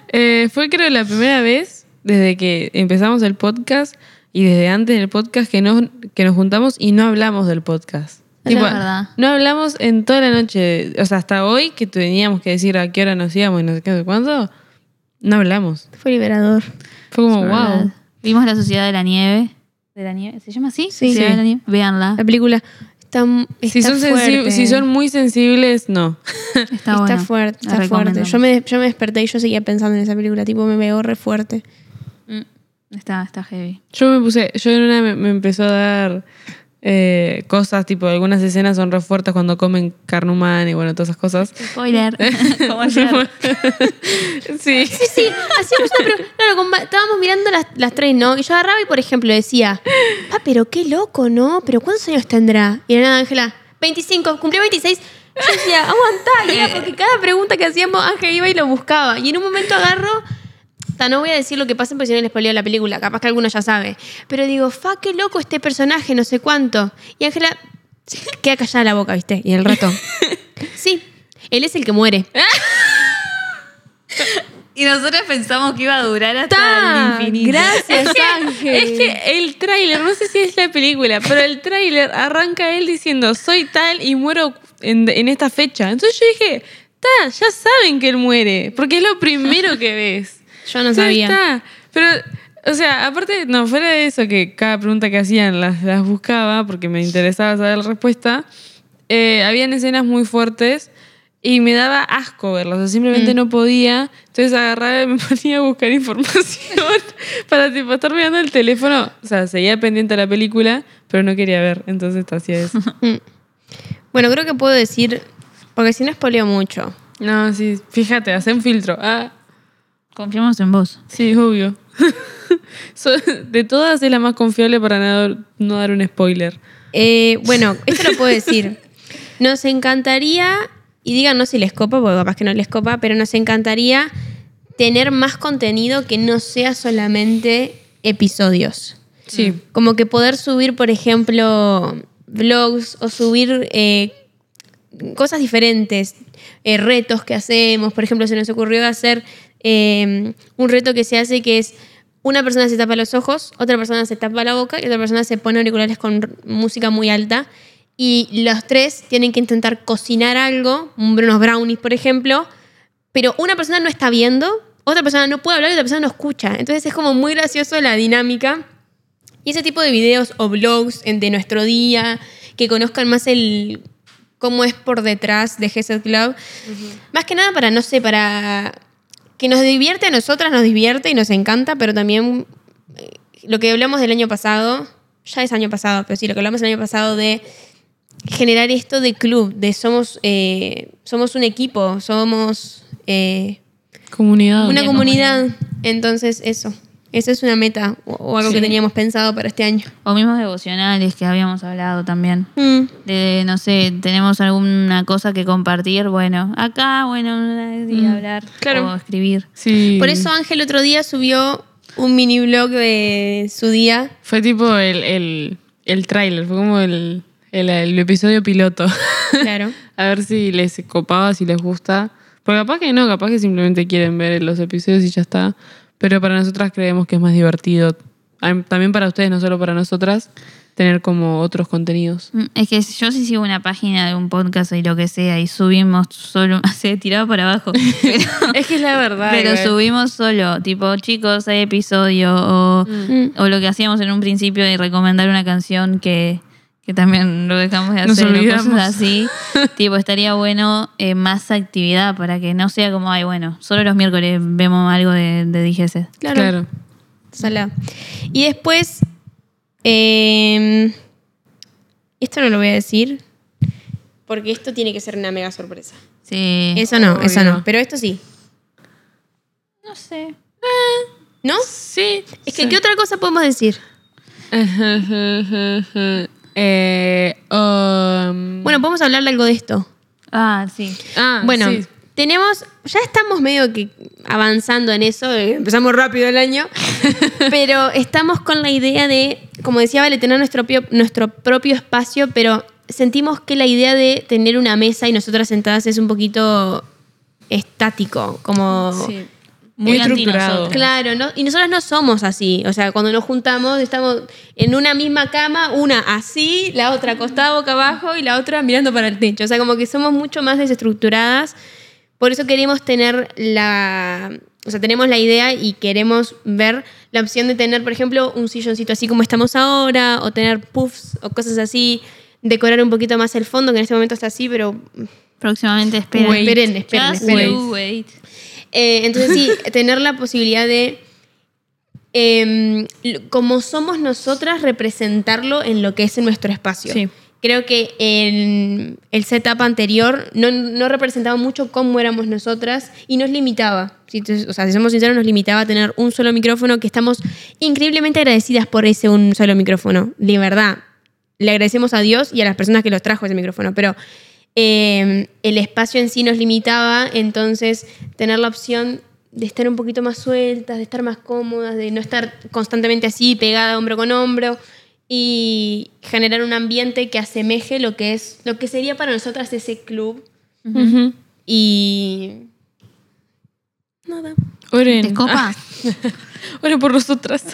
Eh, fue creo la primera vez desde que empezamos el podcast y desde antes del podcast que nos, que nos juntamos y no hablamos del podcast. Verdad. No hablamos en toda la noche. O sea, hasta hoy que teníamos que decir a qué hora nos íbamos y no sé qué, no sé cuándo. No hablamos. Fue liberador. Fue como, wow. Vimos la Sociedad de la Nieve. ¿De la Nieve? ¿Se llama así? Sí. Sociedad Sí. de la Nieve. Véanla. La película está, está Si son, fuerte. si son muy sensibles, no. Está, Está, buena. fuerte, está fuerte. Yo me, yo me desperté y yo seguía pensando en esa película, tipo me pegó re fuerte. Mm, Está, está heavy. Yo me puse, yo en una me, me empezó a dar eh, cosas, tipo algunas escenas son re fuertes cuando comen carne humana y bueno, todas esas cosas. Spoiler. Como ayer. sí. Sí, sí, hacíamos una pero Claro, estábamos mirando las, las tres, ¿no? Y yo agarraba y, por ejemplo, decía, pa, pero qué loco, ¿no? ¿Pero cuántos años tendrá? Y era nada, Ángela, 25, cumplió 26. Yo decía, aguantá, porque cada pregunta que hacíamos, Ángel iba y lo buscaba. Y en un momento agarro. O sea, no voy a decir lo que pasa porque si no les spoileo la película, capaz que alguno ya sabe. Pero digo, fa, qué loco este personaje, no sé cuánto. Y Ángela queda callada la boca, ¿viste? Y el rato. Sí, él es el que muere. Y nosotros pensamos que iba a durar hasta Ta, el infinito. Gracias, Es que, Ángel. es que el tráiler, no sé si es la película, pero el tráiler arranca él diciendo soy tal y muero en, en esta fecha. Entonces yo dije, ta, ya saben que él muere, porque es lo primero que ves. Yo no sabía. está. Pero, o sea, aparte, no, fuera de eso, que cada pregunta que hacían las, las buscaba porque me interesaba saber la respuesta, eh, habían escenas muy fuertes y me daba asco verlas, o sea, simplemente no podía. Entonces agarraba y me ponía a buscar información para tipo, estar mirando el teléfono. O sea, seguía pendiente de la película, pero no quería ver, entonces hacía eso. Mm. Bueno, creo que puedo decir, porque si no espoleo mucho. No, sí, fíjate, hacen filtro. Ah, Confiamos en vos. Sí, obvio. So- de todas es la más confiable para no, no dar un spoiler. Eh, bueno, esto lo puedo decir. Nos encantaría, y díganos si les copa, porque capaz que no les copa, pero nos encantaría tener más contenido que no sea solamente episodios. Sí. Como que poder subir, por ejemplo, vlogs o subir eh, cosas diferentes. eh, retos que hacemos. Por ejemplo, se nos ocurrió hacer eh, un reto que se hace que es una persona se tapa los ojos, otra persona se tapa la boca y otra persona se pone auriculares con música muy alta. Y los tres tienen que intentar cocinar algo, unos brownies, por ejemplo, pero una persona no está viendo, otra persona no puede hablar y otra persona no escucha. Entonces es como muy gracioso la dinámica. Y ese tipo de videos o blogs de nuestro día, que conozcan más el cómo es por detrás de GZ Club. Más que nada para, no sé, para que nos divierte a nosotras, nos divierte y nos encanta, pero también eh, lo que hablamos del año pasado, ya es año pasado, pero sí, lo que hablamos el año pasado de generar esto de club, de somos, eh, somos un equipo, somos eh, Comunidad. una Una comunidad. Entonces, eso. Esa es una meta o, o algo Sí. que teníamos pensado para este año. O mismos devocionales que habíamos hablado también. Mm, De, no sé, tenemos alguna cosa que compartir, bueno, acá, bueno, y hablar claro. o escribir. Sí. Por eso Ángel otro día subió un mini blog de su día. Fue tipo el, el, el tráiler, fue como el, el, el episodio piloto. Claro. A ver si les copaba, si les gusta. Porque capaz que no, capaz que simplemente quieren ver los episodios y ya está. Pero para nosotras creemos que es más divertido. Am- También para ustedes, no solo para nosotras, tener como otros contenidos. Mm, Es que yo sí sigo una página de un podcast y lo que sea y subimos solo, se tirado para abajo, pero, Es que es la verdad. pero subimos solo, tipo, chicos, hay episodio o, Mm. o lo que hacíamos en un principio de recomendar una canción que, que también lo dejamos de Nos hacer olvidamos. cosas así. tipo, estaría bueno eh, más actividad para que no sea como, ay, bueno, solo los miércoles vemos algo de, de DGC. Claro. Claro. Salá. Y después. eh, esto no lo voy a decir. Porque esto tiene que ser una mega sorpresa. Sí. Eso no, eso no. Pero esto sí. no sé. ¿No? Sí. Es que, ¿qué otra cosa podemos decir? eh, um, Bueno, podemos hablarle algo de esto. Ah, sí. ah, Bueno, sí. tenemos, ya estamos medio que avanzando en eso, eh, empezamos rápido el año, pero estamos con la idea de, como decía Vale, tener nuestro, propio- nuestro propio espacio, pero sentimos que la idea de tener una mesa y nosotras sentadas es un poquito estático, como... Sí. Muy estructurado. Claro, ¿no? Y nosotros no somos así. O sea, cuando nos juntamos, estamos en una misma cama, una así, la otra acostada boca abajo y la otra mirando para el techo. O sea, como que somos mucho más desestructuradas. Por eso queremos tener la. O sea, tenemos la idea y queremos ver la opción de tener, por ejemplo, un silloncito así como estamos ahora, o tener puffs o cosas así, decorar un poquito más el fondo, que en este momento está así, pero Próximamente esperen. Wait. esperen, esperen, Just esperen. wait. Eh, entonces sí, tener la posibilidad de, l- como somos nosotras, representarlo en lo que es en nuestro espacio. Sí. Creo que en el setup anterior no, no representaba mucho cómo éramos nosotras y nos limitaba. Si o sea, si somos sinceros, nos limitaba a tener un solo micrófono que estamos increíblemente agradecidas por ese un solo micrófono. De verdad. Le agradecemos a Dios y a las personas que los trajo ese micrófono, pero eh, el espacio en sí nos limitaba, entonces tener la opción de estar un poquito más sueltas, de estar más cómodas, de no estar constantemente así, pegada hombro con hombro y generar un ambiente que asemeje lo que es lo que sería para nosotras ese club y nada. Oren. ¿Te copa? Oren por nosotras.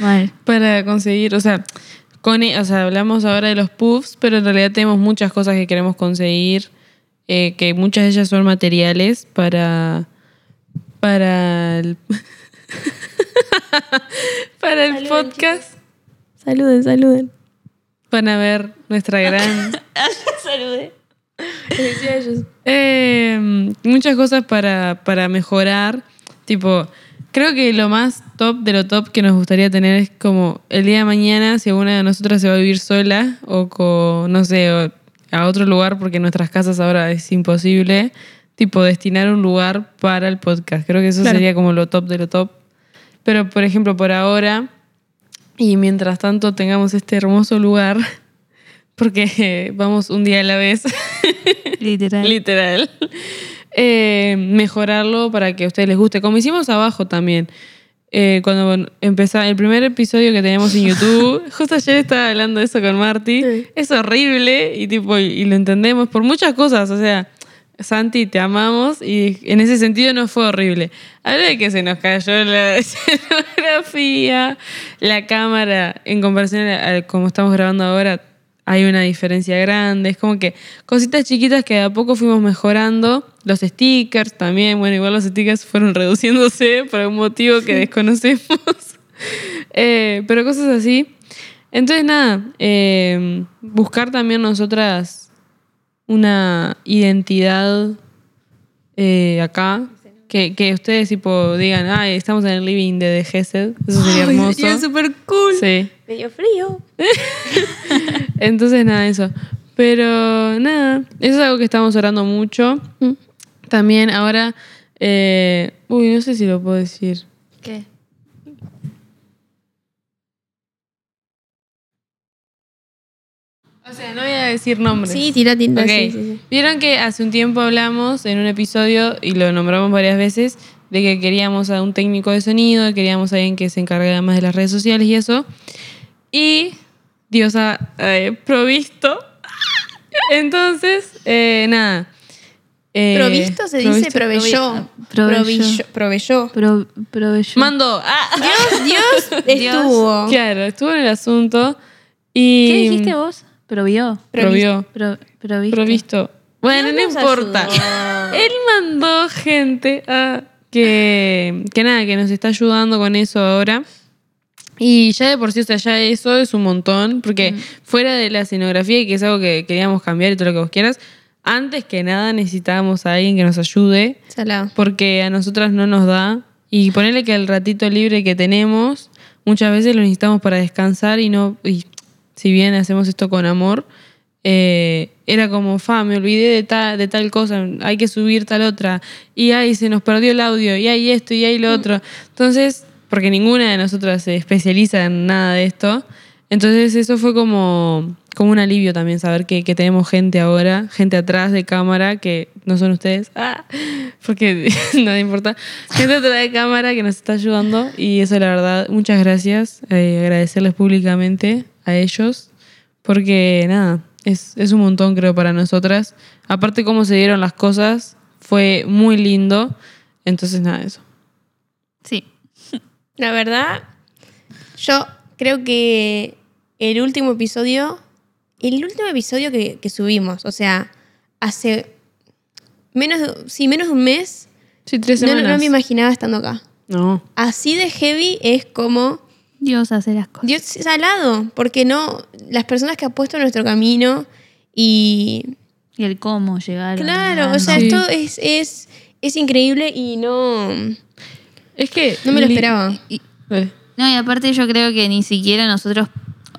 Vale. para conseguir, o sea, con, e- o sea, hablamos ahora de los puffs, pero en realidad tenemos muchas cosas que queremos conseguir, eh, que muchas de ellas son materiales para para el, para el Saluden, podcast, Saluden, saluden. para ver nuestra gran Salude. Eh, muchas cosas para, para mejorar. Tipo, creo que lo más top de lo top que nos gustaría tener es como el día de mañana, si alguna de nosotras se va a vivir sola o con, no sé, o a otro lugar, porque en nuestras casas ahora es imposible, tipo, destinar un lugar para el podcast. Creo que eso Claro. sería como lo top de lo top. Pero, por ejemplo, por ahora, y mientras tanto tengamos este hermoso lugar, porque vamos un día a la vez. Literal. Literal. Eh, mejorarlo para que a ustedes les guste. Como hicimos abajo también. Eh, cuando empezaba el primer episodio que teníamos en YouTube, justo ayer estaba hablando de eso con Marty. Sí. Es horrible y tipo y, y lo entendemos por muchas cosas. O sea, Santi, te amamos y en ese sentido no fue horrible. Habla de que se nos cayó la escenografía, la cámara, en comparación a, a como estamos grabando ahora, hay una diferencia grande. Es como que cositas chiquitas que de a poco fuimos mejorando. Los stickers también, bueno, igual los stickers fueron reduciéndose por algún motivo que desconocemos. Eh, pero cosas así. Entonces, nada, eh, buscar también nosotras una identidad eh, acá. Que, que ustedes tipo digan, ay, estamos en el living de The Gesed. Eso sería hermoso. sería súper cool. Sí. Medio frío. Entonces, nada, eso. Pero nada, eso es algo que estamos orando mucho. También ahora, eh, uy, no sé si lo puedo decir. ¿Qué? O sea, no voy a decir nombres. Sí, tira tinta. Ok. Sí, sí, sí. Vieron que hace un tiempo hablamos en un episodio y lo nombramos varias veces de que queríamos a un técnico de sonido, queríamos a alguien que se encargara más de las redes sociales y eso. Y Dios ha eh, provisto. Entonces, eh, nada. Eh, Provisto se dice proveyó. Proveyó. Proveyó. Proveyó. Pro, proveyó. Mandó. Ah, Dios, Dios estuvo. Claro, estuvo en el asunto y... ¿Qué dijiste vos? Provió. Provió. Pro, provisto. Provisto. Bueno, no importa. ayudó. Él mandó gente a que, que nada, que nos está ayudando con eso ahora. Y ya de por sí, o sea, ya eso es un montón, porque fuera de la escenografía, y que es algo que queríamos cambiar y todo lo que vos quieras, antes que nada necesitábamos a alguien que nos ayude, Salado. porque a nosotras no nos da. Y ponerle que el ratito libre que tenemos, muchas veces lo necesitamos para descansar y no. Y si bien hacemos esto con amor, eh, era como, fa, me olvidé de tal, de tal cosa, hay que subir tal otra, y ahí se nos perdió el audio, y hay esto, y hay lo otro. Entonces, porque ninguna de nosotras se especializa en nada de esto, entonces eso fue como, como un alivio también, saber que, que tenemos gente ahora, gente atrás de cámara, que no son ustedes, ah, porque nada importa, gente atrás de cámara que nos está ayudando, y eso la verdad, muchas gracias, eh, agradecerles públicamente a ellos, porque nada, es, es un montón creo para nosotras. Aparte cómo se dieron las cosas, fue muy lindo. Entonces nada, eso. Sí. La verdad, yo creo que el último episodio, el último episodio que, que subimos, o sea, hace menos de, sí, menos de un mes, Sí, tres no, no- semanas. no me imaginaba estando acá. No. Así de heavy es como Dios hace las cosas. Dios es salado, porque no, las personas que ha puesto en nuestro camino y Y el cómo llegar. claro, o sea, Sí. esto es, es, es increíble y no, Es que... no me lo esperaba. Y- Eh, no, y aparte yo creo que ni siquiera nosotros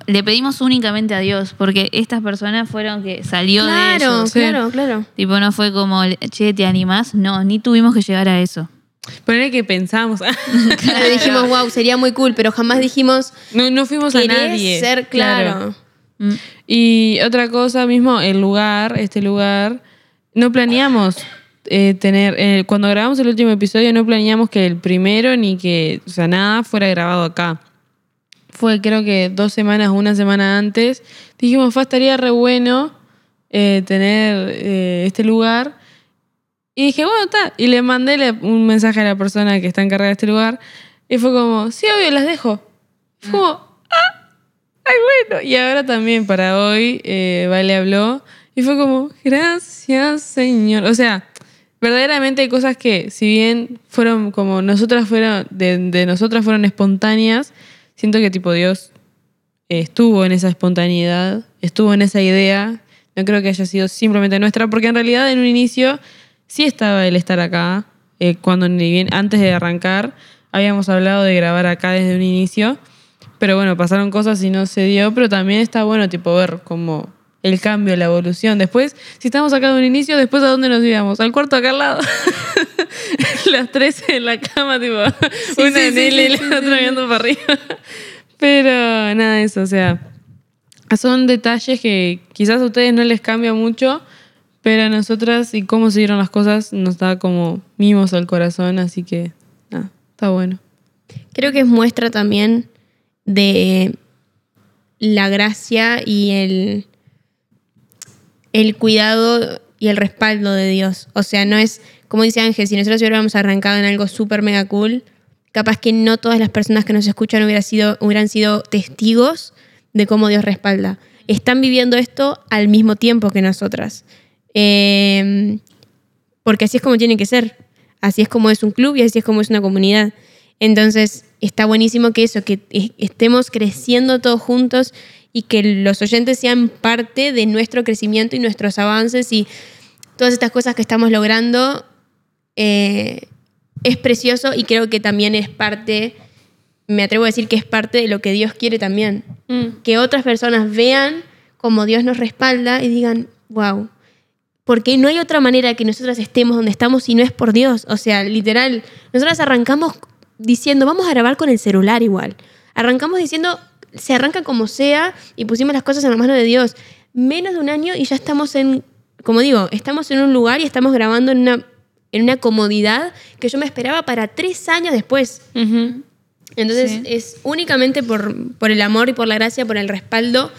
le pedimos únicamente a Dios, porque estas personas fueron que salió de Claro, ellos. sí. claro, claro. Tipo, no fue como, che, ¿te animás? No, ni tuvimos que llegar a eso. Poner que pensamos. Claro, dijimos, wow, sería muy cool, pero jamás dijimos, no, no fuimos a nadie. ser claro. Mm. Y otra cosa mismo, el lugar, este lugar, no planeamos eh, tener, eh, cuando grabamos el último episodio no planeamos que el primero ni que, o sea, nada fuera grabado acá. Fue creo que dos semanas o una semana antes. Dijimos, fa, estaría re bueno eh, tener eh, este lugar. Y dije, bueno, está. Y le mandé un mensaje a la persona que está encargada de este lugar. Y fue como, sí, obvio, las dejo. Fue como, ah, ay, bueno. Y ahora también para hoy, eh, Vale habló. Y fue como, gracias, Señor. O sea, verdaderamente hay cosas que, si bien fueron como nosotras fueron, de, de nosotras fueron espontáneas, siento que tipo Dios estuvo en esa espontaneidad, estuvo en esa idea. No creo que haya sido simplemente nuestra, porque en realidad en un inicio sí estaba el estar acá. eh, cuando ni bien antes de arrancar habíamos hablado de grabar acá desde un inicio. Pero bueno, pasaron cosas y no se dio, pero también está bueno tipo ver como el cambio, la evolución. Después, si estamos acá de un inicio, después a dónde nos íbamos? Al cuarto acá al lado. Las tres en la cama, tipo, una sí, en sí, él y la otra viendo para arriba. Pero nada de eso, o sea, son detalles que quizás a ustedes no les cambia mucho, pero a nosotras y cómo se dieron las cosas nos da como mimos al corazón, así que nada, está bueno. Creo que es muestra también de la gracia y el, el cuidado y el respaldo de Dios. O sea, no es, como dice Ángel, si nosotros hubiéramos arrancado en algo súper mega cool, capaz que no todas las personas que nos escuchan hubiera sido, hubieran sido testigos de cómo Dios respalda. Están viviendo esto al mismo tiempo que nosotras. Eh, porque así es como tiene que ser. Así es como es un club y así es como es una comunidad. Entonces, está buenísimo que eso, que es- estemos creciendo todos juntos y que los oyentes sean parte de nuestro crecimiento y nuestros avances y todas estas cosas que estamos logrando. eh, es precioso y creo que también es parte, me atrevo a decir que es parte de lo que Dios quiere también. Mm. Que otras personas vean como Dios nos respalda y digan, wow, porque no hay otra manera que nosotras estemos donde estamos si no es por Dios. O sea, literal, nosotras arrancamos diciendo, vamos a grabar con el celular igual. Arrancamos diciendo, se arranca como sea y pusimos las cosas en la mano de Dios. Menos de un año y ya estamos en, como digo, estamos en un lugar y estamos grabando en una, en una comodidad que yo me esperaba para tres años después. Entonces Sí. es únicamente por, por el amor y por la gracia, por el respaldo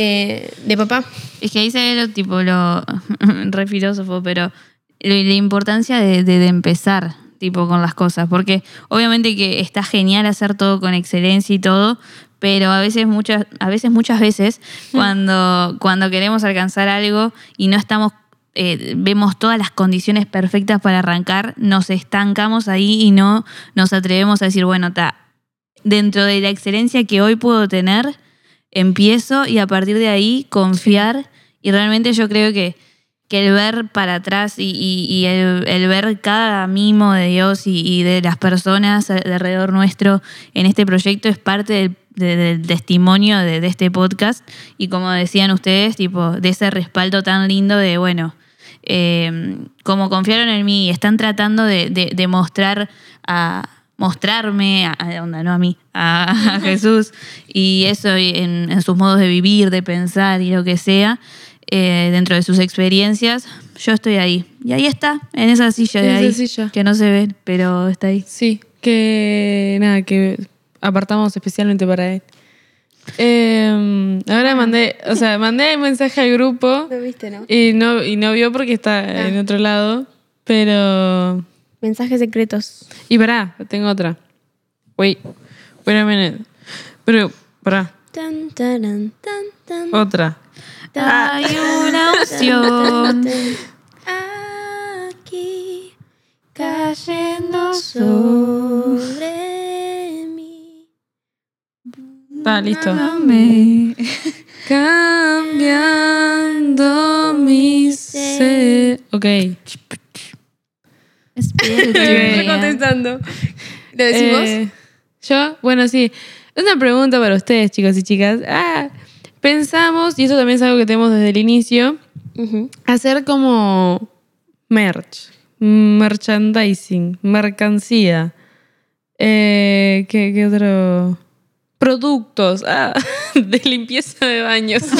eh, de papá. Es que ahí se ve lo tipo lo re filósofo, pero la importancia de, de- de empezar tipo con las cosas. Porque obviamente que está genial hacer todo con excelencia y todo, pero a veces muchas, a veces, muchas veces, cuando, cuando queremos alcanzar algo y no estamos. eh, vemos todas las condiciones perfectas para arrancar, nos estancamos ahí y no nos atrevemos a decir, bueno, ta, dentro de la excelencia que hoy puedo tener, empiezo y a partir de ahí confiar. Y realmente yo creo que, que el ver para atrás y, y- y el, el ver cada mimo de Dios y, y de las personas de alrededor nuestro en este proyecto es parte del, de- del testimonio de, de este podcast. Y como decían ustedes, tipo, de ese respaldo tan lindo de, bueno, eh, como confiaron en mí y están tratando de, de- de mostrar a mostrarme, a, a- onda, no a mí, a, a Jesús, y eso en, en sus modos de vivir, de pensar y lo que sea, eh, dentro de sus experiencias, yo estoy ahí. Y ahí está, en esa silla de En esa ahí, silla. que no se ve, pero está ahí. Sí, que nada, que apartamos especialmente para él. Eh, ahora mandé, o sea, mandé el mensaje al grupo ¿Lo viste, no? y no, y no vio porque está en otro lado, pero... Mensajes secretos. Y pará, tengo otra. Wait, wait a minute. Pero, pará, Tan, taran, tan, tan, otra. Hay una opción. Aquí cayendo sobre mí. Está listo. Amé. Cambiando mi ser. Ok. Estoy contestando. ¿Lo decimos? Eh, Yo, bueno, sí. Es una pregunta para ustedes, chicos y chicas. Ah, pensamos, y esto también es algo que tenemos desde el inicio, hacer como merch, merchandising, mercancía. Eh, ¿qué, qué otro? Productos ah, de limpieza de baños.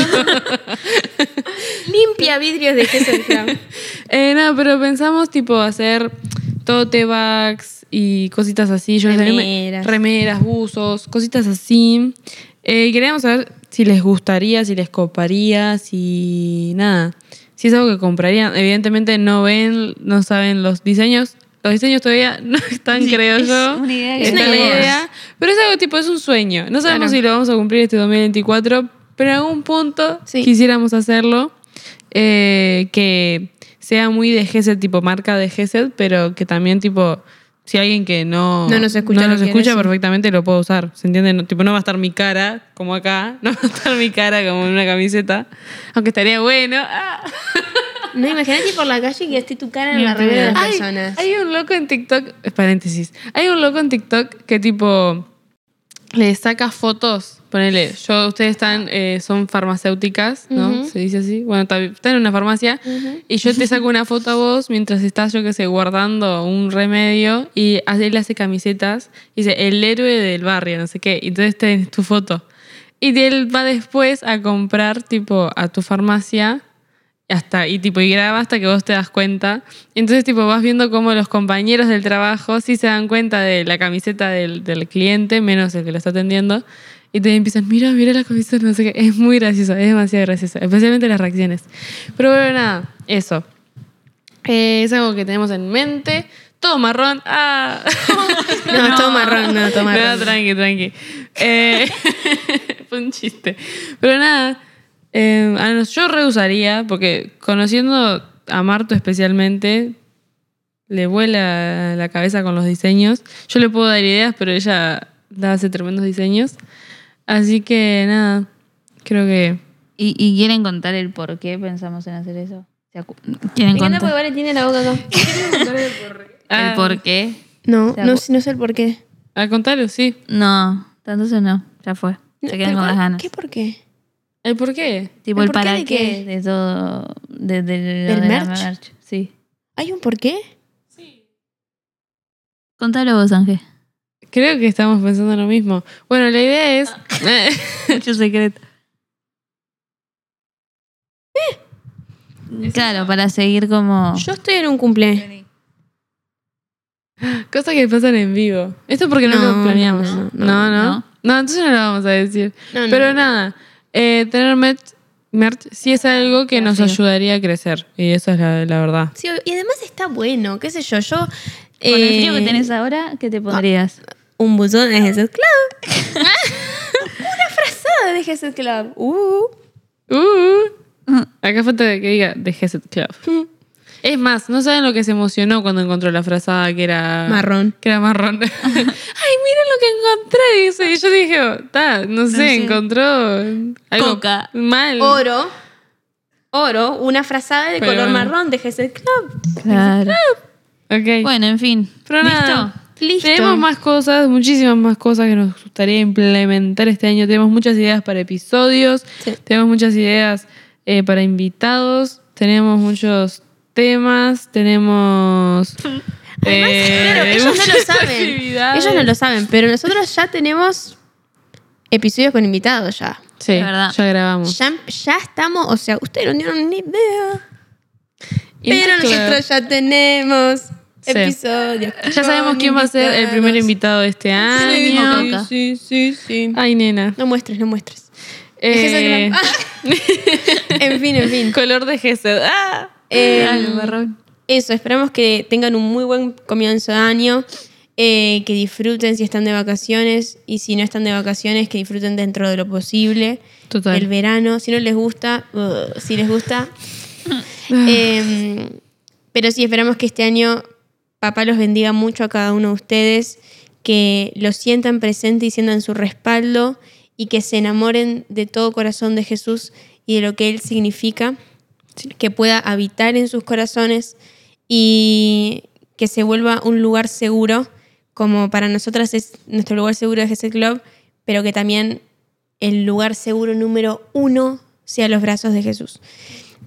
Limpia vidrios de queso de. Eh, no, pero pensamos tipo hacer tote bags y cositas así. Yo Remeras. remeras, buzos, cositas así. Eh, queríamos saber si les gustaría, si les coparía, si nada. Si es algo que comprarían. Evidentemente no ven, no saben los diseños. Los diseños todavía no están, Sí, creo es yo. una idea Es una idea. Pero es algo tipo, es un sueño. No sabemos Claro. si lo vamos a cumplir este 2024, pero en algún punto Sí. quisiéramos hacerlo. eh, que sea muy de Gesed, tipo marca de Gesed, pero que también tipo, si alguien que no, No nos escucha, no nos perfectamente lo puede usar. ¿Se entiende? No, tipo, no va a estar mi cara como acá, no va a estar mi cara como en una camiseta, aunque estaría bueno. Ah. No, imagínate por la calle y que esté tu cara en la remera de las Hay, personas. hay un loco en TikTok, paréntesis, hay un loco en TikTok que tipo le saca fotos, ponele, yo, ustedes están, eh, son farmacéuticas, ¿no? Se dice así, bueno, está- están en una farmacia y yo te saco una foto a vos mientras estás, yo que sé, guardando un remedio y él hace camisetas y dice, el héroe del barrio, no sé qué, y entonces tenés tu foto. Y él va después a comprar, tipo, a tu farmacia hasta y tipo y graba hasta que vos te das cuenta. Entonces tipo vas viendo cómo los compañeros del trabajo sí se dan cuenta de la camiseta del, del cliente, menos el que lo está atendiendo. y te empiezan, mira, mira la camiseta, no sé qué. Es muy gracioso, es demasiado gracioso, especialmente las reacciones. Pero bueno, nada, eso. Eh, es algo que tenemos en mente. Todo marrón. Ah. No, todo marrón, no, todo marrón. No, tranqui, tranqui. Eh, fue un chiste. Pero nada, eh, a yo reusaría, porque conociendo a Marto especialmente, le vuela la cabeza con los diseños. Yo le puedo dar ideas, pero ella da hace tremendos diseños. Así que nada, creo que... ¿Y, y quieren contar el por qué pensamos en hacer eso? ¿Se acu- ¿Quieren encanta porque contar Vale tiene la boca acá. Ah, el por qué? No, no, no sé el por qué. Al contrario, sí. No, entonces no, ya fue. Se quedan ¿Pero con las ganas. ¿Qué por qué? ¿El por qué? Tipo ¿El el por qué para de qué qué? de todo, de, de- de ¿Del lo de la merch? Sí. ¿Hay un por qué? Contalo vos, Ángel. Creo que estamos pensando lo mismo. Bueno, la idea es... Mucho secreto. Claro, para seguir como... Yo estoy en un cumple. Cosas que pasan en vivo. Esto porque no, No, lo planeamos. no, No no, no, no. no. entonces no lo vamos a decir. No, no. Pero nada, eh, tener merch, merch sí es algo que nos ayudaría a crecer. Y eso es la, la verdad. Sí, y además está bueno, qué sé yo. Yo. Con el eh, frío que tenés ahora, ¿qué te pondrías? Un buzón de Jesus Club. Una frazada de Jesus Club. Uh. Uh, acá falta que diga The Geset Club. Es más, no saben lo que se emocionó cuando encontró la frazada que era... Marrón. Que era marrón. Ay, miren lo que encontré, dice. Y yo dije, ta, no sé, encontró algo Coca. mal. Oro. Oro, una frazada de Pero color bueno. marrón de Jesus Club. Claro. Ok. Bueno, en fin. Pero ¿Listo? nada, Listo. Tenemos más cosas, muchísimas más cosas que nos gustaría implementar este año. Tenemos muchas ideas para episodios, Sí. tenemos muchas ideas eh, para invitados, tenemos muchos temas, tenemos... Además, eh, claro, ellos no lo saben. Ellos no lo saben, pero nosotros ya tenemos episodios con invitados ya. Sí, Es verdad. ya grabamos. Ya, ya estamos, o sea, ustedes no tienen ni idea. Pero nosotros ya tenemos Sí. episodios. Ya sabemos quién va a ser el primer invitado de este año. sí, sí, sí. Ay, nena. No muestres, no muestres. Eh, en fin, en fin. color de Gesed. Ah. Eh, Dale, marrón. Eso, esperamos que tengan un muy buen comienzo de año, eh, que disfruten si están de vacaciones y si no están de vacaciones, que disfruten dentro de lo posible. Total. El verano, si no les gusta, uh, si les gusta. Eh, pero sí, esperamos que este año papá los bendiga mucho a cada uno de ustedes, que lo sientan presente y sientan su respaldo y que se enamoren de todo corazón de Jesús y de lo que Él significa, que pueda habitar en sus corazones y que se vuelva un lugar seguro, como para nosotras es nuestro lugar seguro de Jesús Club, pero que también el lugar seguro número uno sea los brazos de Jesús.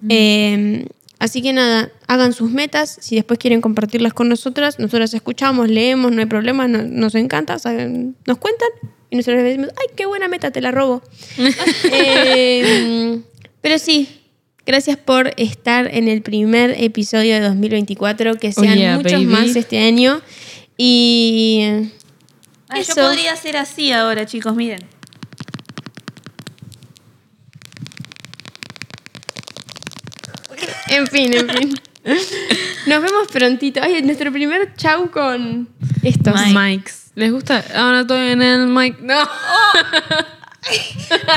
Eh, así que nada, hagan sus metas, si después quieren compartirlas con nosotras, nosotras escuchamos, leemos, no hay problema, no- nos encanta, saben, nos cuentan y nosotros les decimos, ay, qué buena meta, te la robo. Eh, pero sí, gracias por estar en el primer episodio de 2024, que sean yeah, muchos baby. más este año. Y Ay, yo eso. podría ser así ahora, chicos, miren. En fin, en fin. Nos vemos prontito. Ay, nuestro primer chau con estos. Mike. Mics. ¿Les gusta? Ahora estoy en el mic. No.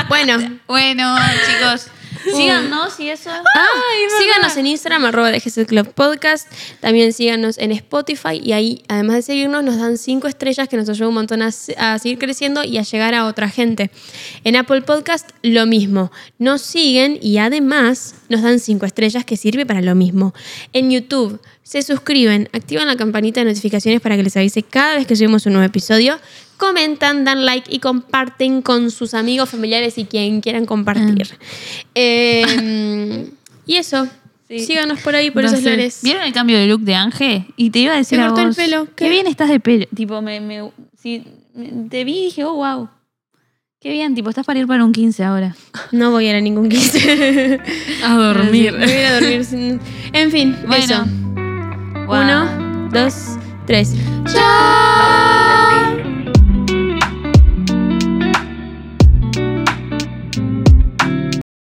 Bueno, Bueno, chicos, síganos y eso. síganos en Instagram, arroba de Jesús Club Podcast. También síganos en Spotify y ahí, además de seguirnos, nos dan cinco estrellas que nos ayuda un montón a, a seguir creciendo y a llegar a otra gente. En Apple Podcast, lo mismo. Nos siguen y además nos dan cinco estrellas que sirve para lo mismo. En YouTube, se suscriben, activan la campanita de notificaciones para que les avise cada vez que subimos un nuevo episodio. Comentan, dan like y comparten con sus amigos, familiares y quien quieran compartir. Eh, y eso. Sí. Síganos por ahí, por No esos sé. lares. ¿Vieron el cambio de look de Ángel? Y te iba a decir a cortó el pelo, Qué ¿qué? bien estás de pelo. Tipo, me, me- si, te vi y dije, oh, wow. Qué bien, tipo, estás para ir para un 15 ahora. No voy a ir a ningún 15. A dormir. Me voy a ir a dormir sin... En fin, Bueno. eso. Wow. Uno, dos, tres. ¡Chao!